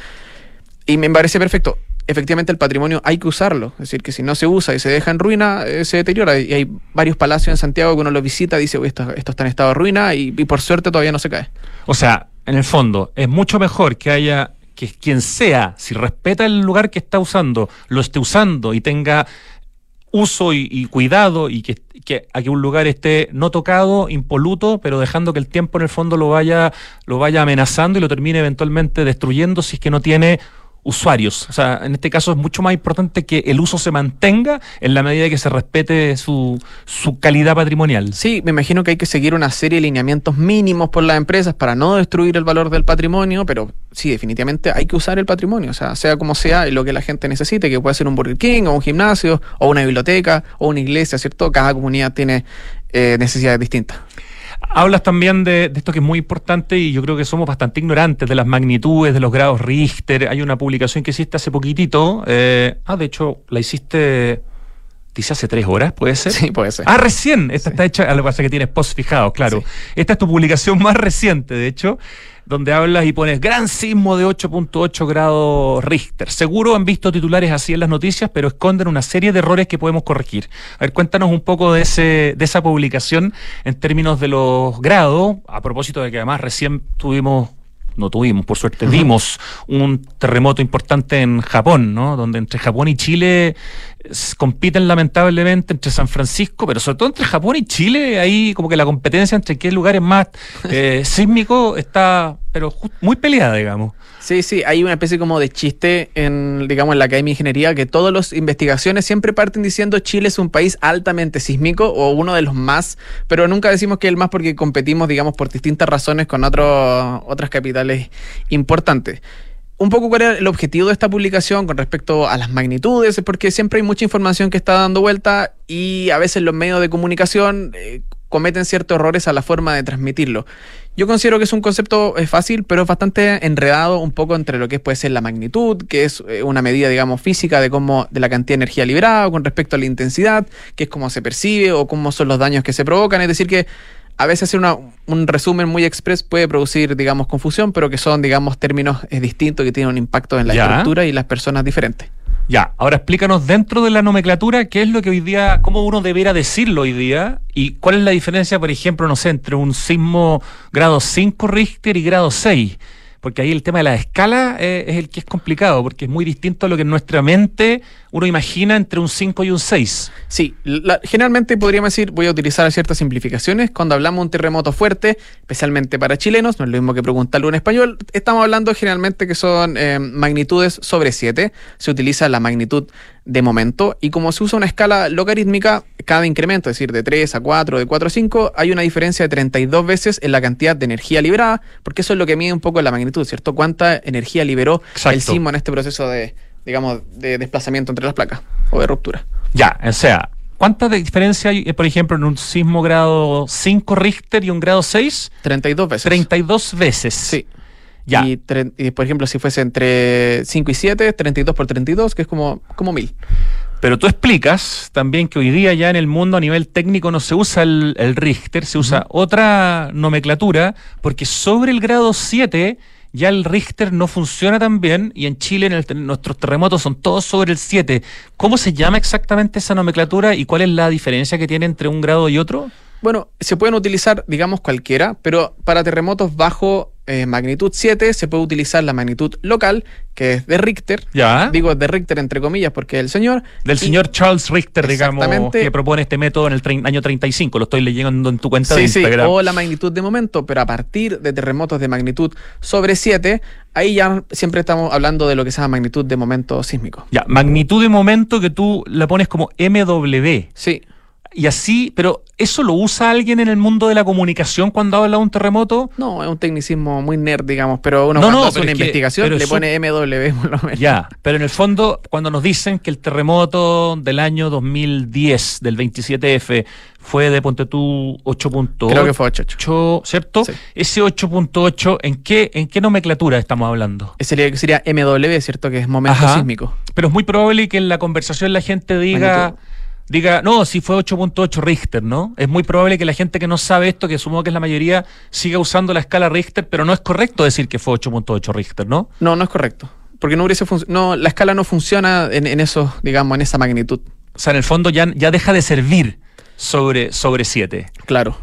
y me parece perfecto. Efectivamente, el patrimonio hay que usarlo. Es decir, que si no se usa y se deja en ruina, eh, se deteriora. Y hay varios palacios en Santiago que uno los visita y dice, "Uy, esto, esto está en estado de ruina y, y por suerte todavía no se cae. O sea, en el fondo, es mucho mejor que haya que quien sea, si respeta el lugar que está usando, lo esté usando y tenga uso y, y cuidado y que, que a que un lugar esté no tocado, impoluto, pero dejando que el tiempo en el fondo lo vaya, lo vaya amenazando y lo termine eventualmente destruyendo si es que no tiene usuarios. O sea, en este caso es mucho más importante que el uso se mantenga en la medida que se respete su, su calidad patrimonial. Sí, me imagino que hay que seguir una serie de lineamientos mínimos por las empresas para no destruir el valor del patrimonio, pero sí, definitivamente hay que usar el patrimonio, o sea, sea como sea, lo que la gente necesite, que puede ser un Burger King o un gimnasio o una biblioteca o una iglesia, ¿cierto? Cada comunidad tiene eh, necesidades distintas. Hablas también de, de esto que es muy importante y yo creo que somos bastante ignorantes de las magnitudes, de los grados Richter. Hay una publicación que hiciste hace poquitito. eh, ah, de hecho, la hiciste, dice hace tres horas, ¿puede ser? Sí, puede ser. Ah, recién. Esta está hecha, a lo que pasa es que tienes post fijados, claro. Sí. Esta es tu publicación más reciente, de hecho, donde hablas y pones gran sismo de 8.8 grados Richter. Seguro han visto titulares así en las noticias, pero esconden una serie de errores que podemos corregir. A ver, cuéntanos un poco de, ese, de esa publicación en términos de los grados, a propósito de que además recién tuvimos no tuvimos, por suerte, vimos un terremoto importante en Japón, ¿no? Donde entre Japón y Chile compiten lamentablemente entre San Francisco, pero sobre todo entre Japón y Chile, ahí como que la competencia entre qué lugar es más eh, sísmico está, pero muy peleada, digamos. Sí, sí, hay una especie como de chiste en, digamos, en la Academia de Ingeniería que todas las investigaciones siempre parten diciendo Chile es un país altamente sísmico o uno de los más, pero nunca decimos que el más porque competimos, digamos, por distintas razones con otros otras capitales importantes. Un poco cuál era el objetivo de esta publicación con respecto a las magnitudes, porque siempre hay mucha información que está dando vuelta y a veces los medios de comunicación eh, cometen ciertos errores a la forma de transmitirlo. Yo considero que es un concepto eh, fácil, pero es bastante enredado un poco entre lo que puede ser la magnitud, que es eh, una medida, digamos, física de cómo, de la cantidad de energía liberada, con respecto a la intensidad, que es cómo se percibe o cómo son los daños que se provocan. Es decir, que a veces hacer una- un resumen muy express puede producir, digamos, confusión, pero que son, digamos, términos eh, distintos que tienen un impacto en la Ya. estructura y las personas diferentes. Ya, ahora explícanos dentro de la nomenclatura qué es lo que hoy día, cómo uno debiera decirlo hoy día y cuál es la diferencia, por ejemplo, no sé, entre un sismo grado 5 Richter y grado 6. Porque ahí el tema de la escala eh, es el que es complicado, porque es muy distinto a lo que en nuestra mente uno imagina entre un 5 y un 6. Sí, generalmente podríamos decir, voy a utilizar ciertas simplificaciones. Cuando hablamos de un terremoto fuerte, especialmente para chilenos, no es lo mismo que preguntarlo en español, estamos hablando generalmente que son eh, magnitudes sobre 7. Se utiliza la magnitud de momento y como se usa una escala logarítmica, cada incremento, es decir, de 3 a 4, de 4 a 5, hay una diferencia de 32 veces en la cantidad de energía liberada, porque eso es lo que mide un poco la magnitud, ¿cierto? ¿Cuánta energía liberó Exacto. el sismo en este proceso de, digamos, de desplazamiento entre las placas o de ruptura? Ya, o sea, ¿cuánta diferencia hay, eh, por ejemplo, en un sismo grado 5 Richter y un grado 6? 32 veces. 32 veces. Sí. Ya. Y, por ejemplo, si fuese entre 5 y 7, 32 por 32, que es como, como 1000. Pero tú explicas también que hoy día ya en el mundo a nivel técnico no se usa el, el Richter, se usa otra nomenclatura, porque sobre el grado 7 ya el Richter no funciona tan bien y en Chile en el nuestros terremotos son todos sobre el 7. ¿Cómo se llama exactamente esa nomenclatura y cuál es la diferencia que tiene entre un grado y otro? Bueno, se pueden utilizar, digamos, cualquiera, pero para terremotos bajo eh, magnitud 7 se puede utilizar la magnitud local, que es de Richter. Ya. Digo de Richter entre comillas porque es el señor. Del Y- señor Charles Richter, digamos, que propone este método en el trein- año 35. Lo estoy leyendo en tu cuenta de Sí, sí, Instagram. o la magnitud de momento, pero a partir de terremotos de magnitud sobre 7, ahí ya siempre estamos hablando de lo que se llama magnitud de momento sísmico. Ya, magnitud de momento que tú la pones como MW. Sí, Y así, pero ¿eso lo usa alguien en el mundo de la comunicación cuando habla de un terremoto? No, es un tecnicismo muy nerd, digamos, pero uno No, cuando no, hace una que- investigación le pone MW por lo menos. Ya, pero en el fondo, cuando nos dicen que el terremoto del año 2010, del 27F, fue de Ponte tú 8.8. Creo que fue 88. ¿cierto? Sí. Ese 8.8, ¿en qué, ¿en qué nomenclatura estamos hablando? Ese sería, sería MW, ¿cierto? Que es momento Ajá. sísmico. Pero es muy probable que en la conversación la gente diga, Magnitud. Diga, no, si fue 8.8 Richter, ¿no? Es muy probable que la gente que no sabe esto, que supongo que es la mayoría, siga usando la escala Richter, pero no es correcto decir que fue 8.8 Richter, ¿no? No, no es correcto. Porque no hubiese no, la escala no funciona en, en esos, digamos, en esa magnitud. O sea, en el fondo ya, ya deja de servir sobre, sobre 7. Claro.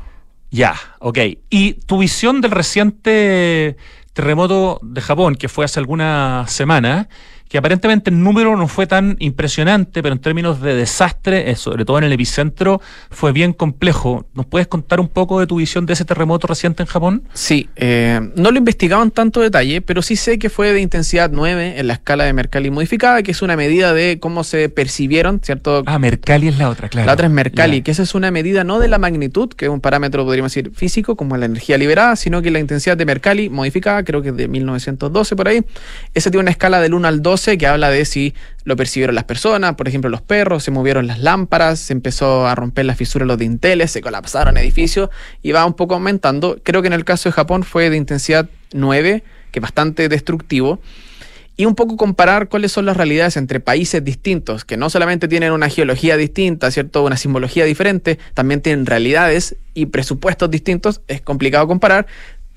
Ya, ok. Y tu visión del reciente terremoto de Japón, que fue hace algunas semanas, que aparentemente el número no fue tan impresionante, pero en términos de desastre, eh, sobre todo en el epicentro, fue bien complejo. ¿Nos puedes contar un poco de tu visión de ese terremoto reciente en Japón? Sí, eh, no lo he investigado en tanto detalle, pero sí sé que fue de intensidad 9 en la escala de Mercalli modificada, que es una medida de cómo se percibieron, ¿cierto? Ah, Mercalli es la otra, claro. La otra es Mercalli, que esa es una medida no de la magnitud, que es un parámetro, podríamos decir, físico, como la energía liberada, sino que la intensidad de Mercalli modificada, creo que es de 1912 por ahí. Ese tiene una escala del 1 al 12 que habla de si lo percibieron las personas, por ejemplo, los perros, se movieron las lámparas, se empezó a romper las fisuras los dinteles, se colapsaron edificios y va un poco aumentando. Creo que en el caso de Japón fue de intensidad 9, que es bastante destructivo y un poco comparar cuáles son las realidades entre países distintos, que no solamente tienen una geología distinta, ¿cierto? Una simbología diferente, también tienen realidades y presupuestos distintos, es complicado comparar,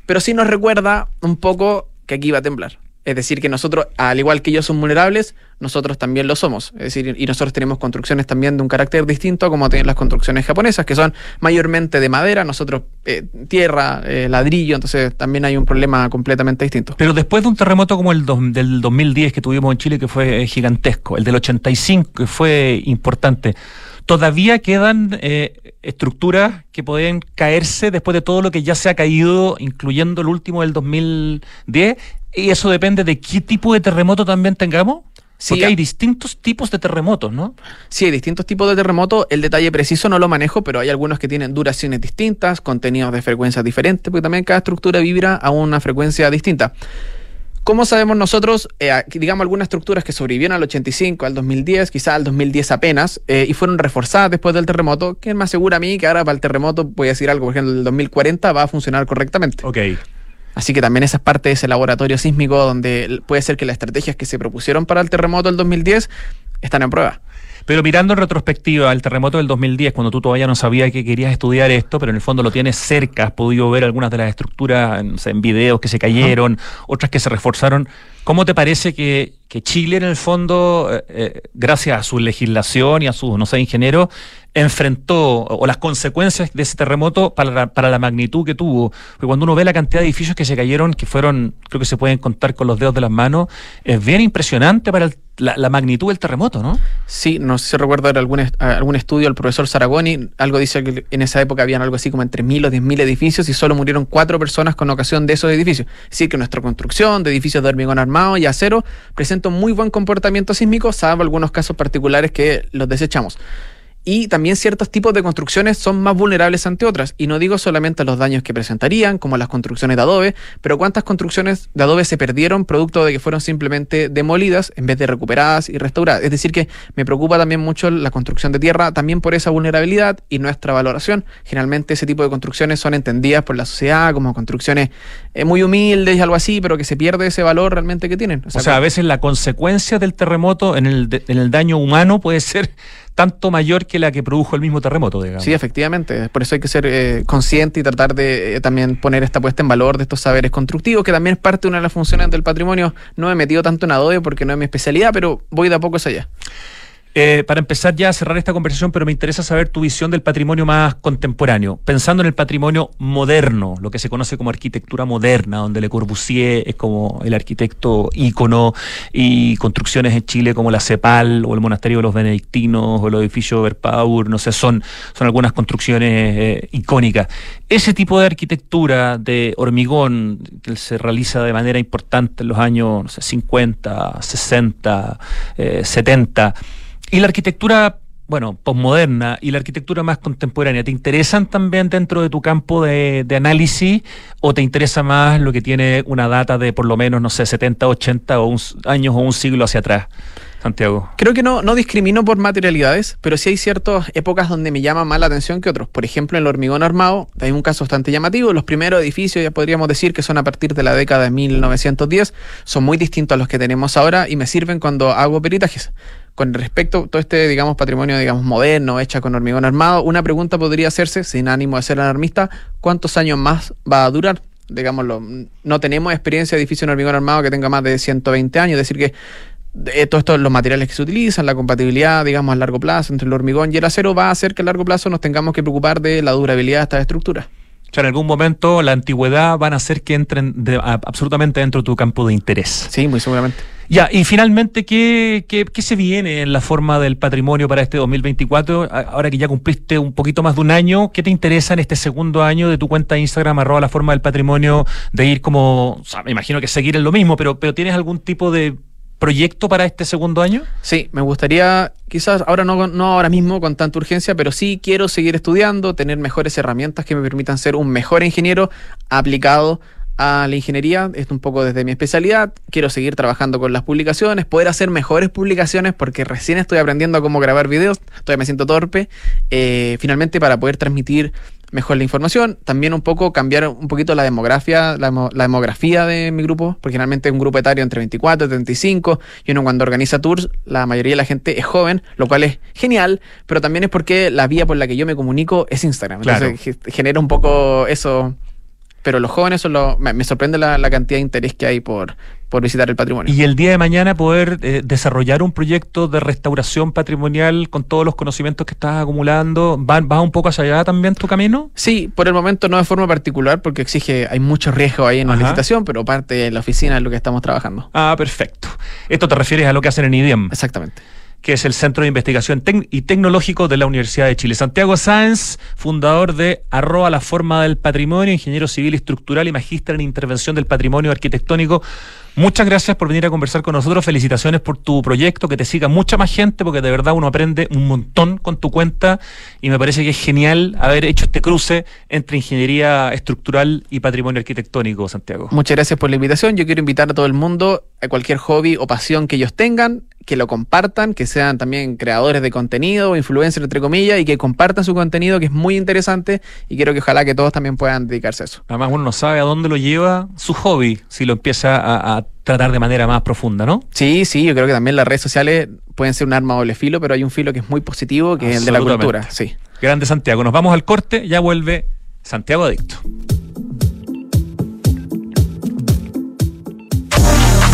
pero sí nos recuerda un poco que aquí va a temblar. Es decir, que nosotros, al igual que ellos son vulnerables, nosotros también lo somos. Es decir, y nosotros tenemos construcciones también de un carácter distinto, como tienen las construcciones japonesas, que son mayormente de madera, nosotros eh, tierra, eh, ladrillo, entonces también hay un problema completamente distinto. Pero después de un terremoto como el del 2010 que tuvimos en Chile, que fue eh, gigantesco, el del 85, que fue importante, todavía quedan estructuras que pueden caerse después de todo lo que ya se ha caído, incluyendo el último del 2010. Y eso depende de qué tipo de terremoto también tengamos. Porque hay distintos tipos de terremotos, ¿no? Sí, hay distintos tipos de terremotos. El detalle preciso no lo manejo, pero hay algunos que tienen duraciones distintas, contenidos de frecuencias diferentes, porque también cada estructura vibra a una frecuencia distinta. ¿Cómo sabemos nosotros, eh, digamos, algunas estructuras que sobrevivieron al 85, al 2010, quizá al 2010 apenas, eh, y fueron reforzadas después del terremoto? ¿Quién me asegura a mí que ahora para el terremoto, voy a decir algo, por ejemplo, el 2040 va a funcionar correctamente? Ok. Así que también esa es parte de ese laboratorio sísmico donde puede ser que las estrategias que se propusieron para el terremoto del 2010 están en prueba. Pero mirando en retrospectiva al terremoto del 2010, cuando tú todavía no sabías que querías estudiar esto, pero en el fondo lo tienes cerca, has podido ver algunas de las estructuras no sé, en videos que se cayeron, otras que se reforzaron. ¿Cómo te parece que, que Chile, en el fondo, eh, eh, gracias a su legislación y a sus, no sé, ingenieros, enfrentó o, las consecuencias de ese terremoto para la, para la magnitud que tuvo? Porque cuando uno ve la cantidad de edificios que se cayeron, que fueron, creo que se pueden contar con los dedos de las manos, es bien impresionante para la, magnitud del terremoto, ¿no? Sí, no sé si recuerdo algún, algún estudio del profesor Saragoni, algo dice que en esa época habían algo así como entre mil o diez mil edificios y solo murieron cuatro personas con ocasión de esos edificios. Es decir, que nuestra construcción de edificios de hormigón armado y acero presenta un muy buen comportamiento sísmico, salvo algunos casos particulares que los desechamos. Y también ciertos tipos de construcciones son más vulnerables ante otras. Y no digo solamente los daños que presentarían, como las construcciones de adobe, pero cuántas construcciones de adobe se perdieron producto de que fueron simplemente demolidas en vez de recuperadas y restauradas. Es decir, que me preocupa también mucho la construcción de tierra, también por esa vulnerabilidad y nuestra valoración. Generalmente ese tipo de construcciones son entendidas por la sociedad como construcciones eh, muy humildes y algo así, pero que se pierde ese valor realmente que tienen. O sea, a veces la consecuencia del terremoto en el, en el daño humano puede ser tanto mayor que la que produjo el mismo terremoto, digamos. Sí, efectivamente. Por eso hay que ser eh, consciente y tratar de eh, también poner esta puesta en valor de estos saberes constructivos, que también es parte de una de las funciones del patrimonio. No me he metido tanto en Adobe porque no es mi especialidad, pero voy de a poco hacia allá. Eh, para empezar ya a cerrar esta conversación, pero me interesa saber tu visión del patrimonio más contemporáneo, pensando en el patrimonio moderno, lo que se conoce como arquitectura moderna, donde Le Corbusier es como el arquitecto ícono y construcciones en Chile como la CEPAL o el Monasterio de los Benedictinos o el edificio Verpaur, no sé, son, son algunas construcciones eh, icónicas. Ese tipo de arquitectura de hormigón que se realiza de manera importante en los años no sé, 50, 60, eh, 70, y la arquitectura, bueno, posmoderna y la arquitectura más contemporánea, ¿te interesan también dentro de tu campo de, análisis o te interesa más lo que tiene una data de por lo menos, no sé, 70, 80 o un años o un siglo hacia atrás, Santiago? Creo que no, no discrimino por materialidades, pero sí hay ciertas épocas donde me llama más la atención que otros. Por ejemplo, en el hormigón armado hay un caso bastante llamativo. Los primeros edificios, ya podríamos decir que son a partir de la década de 1910, son muy distintos a los que tenemos ahora y me sirven cuando hago peritajes. Con respecto a todo este, digamos, patrimonio, digamos, moderno, hecha con hormigón armado, una pregunta podría hacerse, sin ánimo de ser alarmista, ¿cuántos años más va a durar? Digámoslo, no tenemos experiencia de edificio en hormigón armado que tenga más de 120 años, es decir que de todo esto, los materiales que se utilizan, la compatibilidad, digamos, a largo plazo entre el hormigón y el acero va a hacer que a largo plazo nos tengamos que preocupar de la durabilidad de estas estructuras. O sea, en algún momento la antigüedad van a hacer que entren de- a- absolutamente dentro de tu campo de interés. Sí, muy seguramente. Ya, y finalmente, ¿qué, qué, qué se viene en la forma del patrimonio para este 2024? A- Ahora que ya cumpliste un poquito más de un año, ¿qué te interesa en este segundo año de tu cuenta de Instagram, arroba la forma del patrimonio, de ir como, o sea, me imagino que seguir en lo mismo, pero, pero ¿tienes algún tipo de proyecto para este segundo año? Sí, me gustaría, quizás ahora no, no ahora mismo con tanta urgencia, pero sí quiero seguir estudiando, tener mejores herramientas que me permitan ser un mejor ingeniero aplicado a la ingeniería. Esto un poco desde mi especialidad. Quiero seguir trabajando con las publicaciones, poder hacer mejores publicaciones porque recién estoy aprendiendo a cómo grabar videos, todavía me siento torpe. Eh, finalmente para poder transmitir mejor la información, también un poco cambiar un poquito la demografía, la, la demografía de mi grupo, porque generalmente es un grupo etario entre 24 y 35, y uno cuando organiza tours, la mayoría de la gente es joven, lo cual es genial, pero también es porque la vía por la que yo me comunico es Instagram, Claro. entonces ge- genera un poco eso, pero los jóvenes son los, me, me sorprende la, la cantidad de interés que hay por, por visitar el patrimonio. Y el día de mañana poder eh, desarrollar un proyecto de restauración patrimonial con todos los conocimientos que estás acumulando, ¿va, va un poco hacia allá también tu camino? Sí, por el momento no de forma particular, porque exige, hay mucho riesgo ahí en la licitación, pero parte de la oficina es lo que estamos trabajando. Ah, perfecto. Esto te refieres a lo que hacen en IDEM. Exactamente. Que es el Centro de Investigación y Tecnológico de la Universidad de Chile. Santiago Sáenz, fundador de Arroba la Forma del Patrimonio, ingeniero civil estructural y magíster en intervención del patrimonio arquitectónico. Muchas gracias por venir a conversar con nosotros. Felicitaciones por tu proyecto, que te siga mucha más gente, porque de verdad uno aprende un montón con tu cuenta y me parece que es genial haber hecho este cruce entre ingeniería estructural y patrimonio arquitectónico, Santiago. Muchas gracias por la invitación. Yo quiero invitar a todo el mundo a cualquier hobby o pasión que ellos tengan, que lo compartan, que sean también creadores de contenido, influencers entre comillas, y que compartan su contenido, que es muy interesante, y quiero que ojalá que todos también puedan dedicarse a eso. Además, uno no sabe a dónde lo lleva su hobby si lo empieza a, a tratar de manera más profunda, ¿no? Sí, sí, yo creo que también las redes sociales pueden ser un arma doble filo, pero hay un filo que es muy positivo, que es el de la cultura. Sí. Grande Santiago. Nos vamos al corte, ya vuelve Santiago Adicto.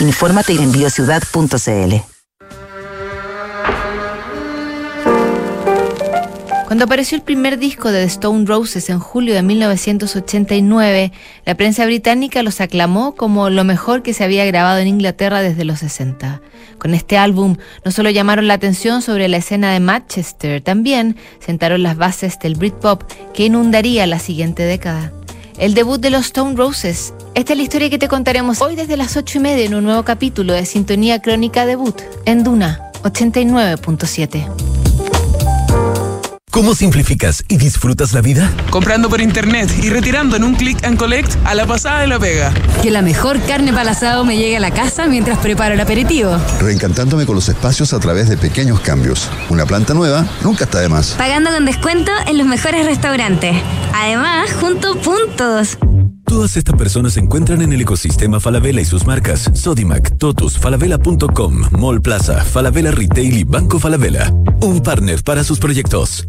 Infórmate en biociudad.cl. Cuando apareció el primer disco de The Stone Roses en julio de 1989, la prensa británica los aclamó como lo mejor que se había grabado en Inglaterra desde los 60. Con este álbum no solo llamaron la atención sobre la escena de Manchester, también sentaron las bases del Britpop que inundaría la siguiente década. El debut de los Stone Roses. Esta es la historia que te contaremos hoy desde las 8 y media en un nuevo capítulo de Sintonía Crónica Debut en Duna 89.7. ¿Cómo simplificas y disfrutas la vida? Comprando por internet y retirando en un click and collect a la pasada de la pega. Que la mejor carne para asado me llegue a la casa mientras preparo el aperitivo. Reencantándome con los espacios a través de pequeños cambios. Una planta nueva nunca está de más. Pagando con descuento en los mejores restaurantes. Además, junto puntos. Todas estas personas se encuentran en el ecosistema Falabella y sus marcas Sodimac, Totus, Falabella.com, Mall Plaza, Falabella Retail y Banco Falabella. Un partner para sus proyectos.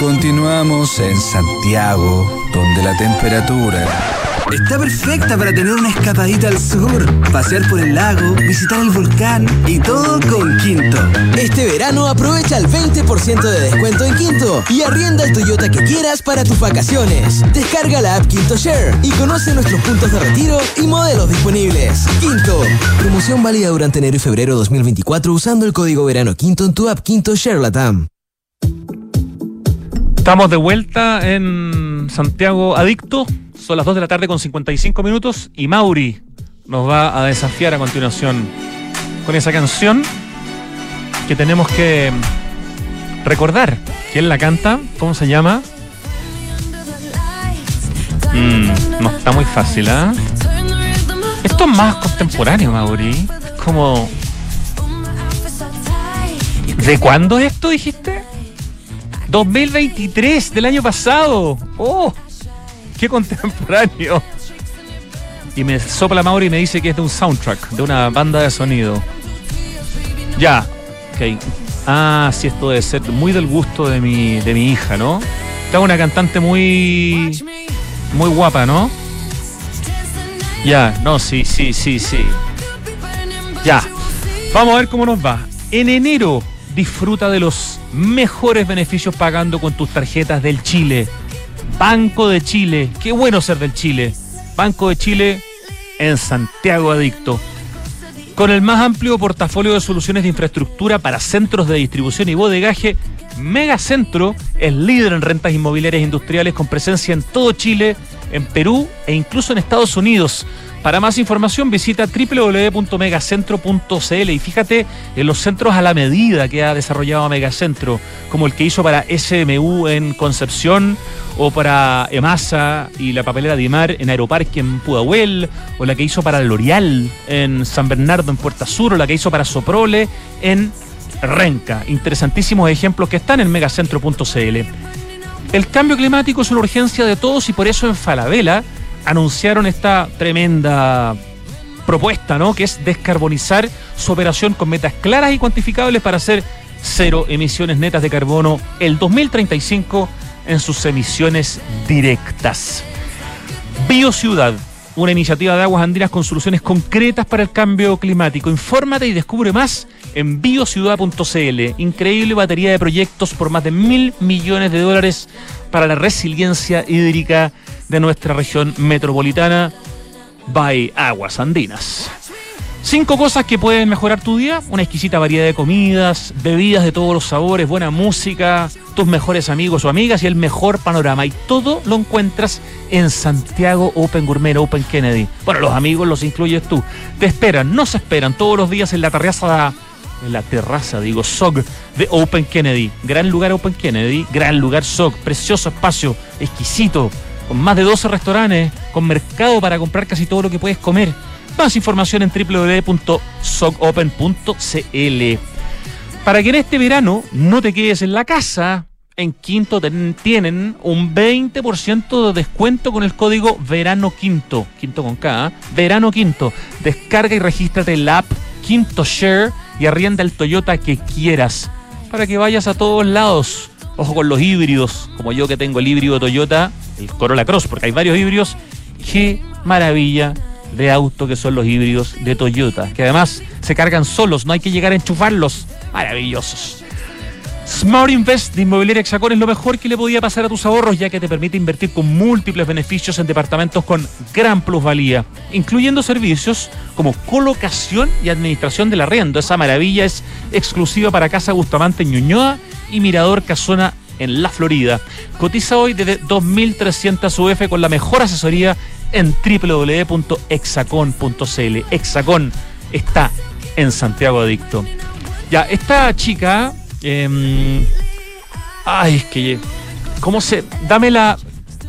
Continuamos en Santiago, donde la temperatura está perfecta para tener una escapadita al sur, pasear por el lago, visitar el volcán y todo con Quinto. Este verano aprovecha el 20% de descuento en Quinto y arrienda el Toyota que quieras para tus vacaciones. Descarga la app Quinto Share y conoce nuestros puntos de retiro y modelos disponibles. Quinto. Promoción válida durante enero y febrero 2024 usando el código verano Quinto en tu app Quinto Share Latam. Estamos de vuelta en Santiago Adicto. Son las 2 de la tarde con 55 minutos y Mauri nos va a desafiar a continuación con esa canción que tenemos que recordar. ¿Quién la canta? ¿Cómo se llama? Mm, no está muy fácil, ¿ah? Esto es más contemporáneo, Mauri. Es como... ¿De cuándo es esto, dijiste? 2023 del año pasado. ¡Oh! ¡Qué contemporáneo! Y me sopla Mauri y me dice que es de un soundtrack, de una banda de sonido. Ya. Ok. Ah, sí, esto debe ser muy del gusto de mi, de mi hija, ¿no? Está una cantante muy. Muy guapa, ¿no? Ya, no, sí, sí, sí, sí. Ya. Vamos a ver cómo nos va. En enero disfruta de los mejores beneficios pagando con tus tarjetas del Chile. Banco de Chile. Qué bueno ser del Chile. Banco de Chile en Santiago Adicto. Con el más amplio portafolio de soluciones de infraestructura para centros de distribución y bodegaje, Megacentro es líder en rentas inmobiliarias industriales con presencia en todo Chile, en Perú e incluso en Estados Unidos. Para más información visita www.megacentro.cl y fíjate en los centros a la medida que ha desarrollado Megacentro, como el que hizo para SMU en Concepción o para EMASA y la papelera Dimar en Aeroparque en Pudahuel, o la que hizo para L'Oreal en San Bernardo en Puerta Sur, o la que hizo para Soprole en Renca. Interesantísimos ejemplos que están en megacentro.cl. El cambio climático es una urgencia de todos y por eso en Falabella anunciaron esta tremenda propuesta, ¿no? Que es descarbonizar su operación con metas claras y cuantificables para hacer cero emisiones netas de carbono el 2035 en sus emisiones directas. Biociudad, una iniciativa de aguas andinas con soluciones concretas para el cambio climático. Infórmate y descubre más en biociudad.cl. Increíble batería de proyectos por más de mil millones de dólares para la resiliencia hídrica de nuestra región metropolitana. By Aguas Andinas. Cinco cosas que pueden mejorar tu día. Una exquisita variedad de comidas, bebidas de todos los sabores, buena música, tus mejores amigos o amigas y el mejor panorama. Y todo lo encuentras en Santiago Open Gourmet, Open Kennedy. Bueno, los amigos los incluyes tú. Te esperan, nos esperan todos los días en la terraza, en la terraza, digo, SOG de Open Kennedy. Gran lugar Open Kennedy, gran lugar SOG, precioso espacio, exquisito, con más de 12 restaurantes, con mercado para comprar casi todo lo que puedes comer. Más información en www.sogopen.cl. Para que en este verano no te quedes en la casa, en Quinto tienen un 20% de descuento con el código Verano Quinto. Quinto con K, ¿ah? Verano Quinto. Descarga y regístrate la app Quinto Share y arrienda el Toyota que quieras para que vayas a todos lados. Ojo con los híbridos, como yo que tengo el híbrido Toyota, el Corolla Cross, porque hay varios híbridos. Qué maravilla de auto que son los híbridos de Toyota, que además se cargan solos, no hay que llegar a enchufarlos. Maravillosos. Smart Invest de Inmobiliaria Hexacón es lo mejor que le podía pasar a tus ahorros, ya que te permite invertir con múltiples beneficios en departamentos con gran plusvalía, incluyendo servicios como colocación y administración del arriendo. Esa maravilla es exclusiva para Casa Bustamante Ñuñoa y Mirador Casona en La Florida. Cotiza hoy desde 2.300 UF con la mejor asesoría en www.exacon.cl. Exacon está en Santiago Adicto. Ya, esta chica. Em, ay, es que. ¿Cómo se.? Dame la.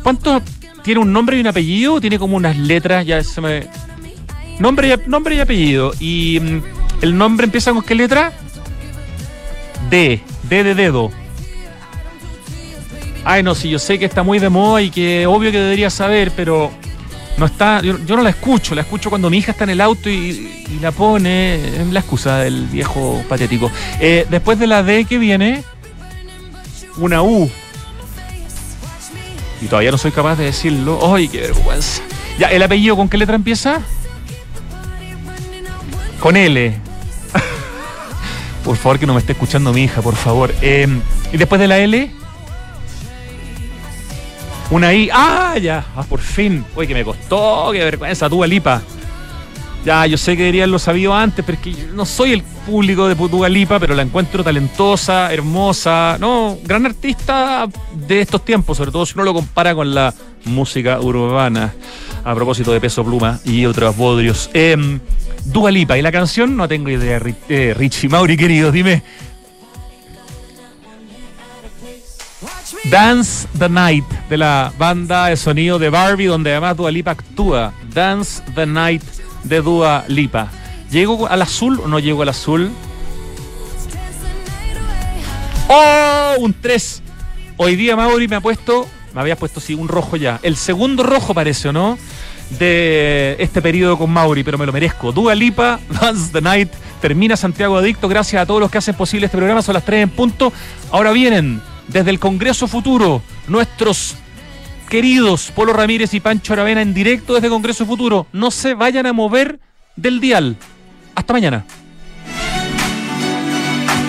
¿Cuánto tiene un nombre y un apellido? Tiene como unas letras, ya se me. Nombre y, nombre y apellido. Y mm, el nombre empieza con qué letra? D. D de dedo. Ay, no, sí, yo sé que está muy de moda y que obvio que debería saber, pero no está. Yo, no la escucho, la escucho cuando mi hija está en el auto y, y la pone. Es la excusa del viejo patético. Eh, después de la D que viene, una U. Y todavía no soy capaz de decirlo. ¡Ay, qué vergüenza! Ya, ¿el apellido con qué letra empieza? Con L. por favor, que no me esté escuchando mi hija, por favor. Eh, y después de la L, una I. ¡Ah, ya! Ah, por fin. Uy, que me costó, qué vergüenza, Dua Lipa. Ya, yo sé que debería haberlo sabido antes, pero es que no soy el público de Dua Lipa, pero la encuentro talentosa, hermosa. No, gran artista de estos tiempos, sobre todo si uno lo compara con la música urbana. A propósito de Peso Pluma y otros bodrios. Eh, Dua Lipa, ¿y la canción? No tengo idea, eh, Richie Mauri, querido, dime. Dance the Night de la banda de sonido de Barbie, donde además Dua Lipa actúa. Dance the Night de Dua Lipa. ¿Llego al azul o no llego al azul? ¡Oh! Un 3. Hoy día Mauri me ha puesto, me había puesto sí, un rojo ya. El segundo rojo parece, ¿o no? De este periodo con Mauri, pero me lo merezco. Dua Lipa, Dance the Night, termina Santiago Adicto. Gracias a todos los que hacen posible este programa. Son las 3 en punto. Ahora vienen desde el Congreso Futuro nuestros queridos Polo Ramírez y Pancho Aravena en directo desde Congreso Futuro. No se vayan a mover del dial. Hasta mañana.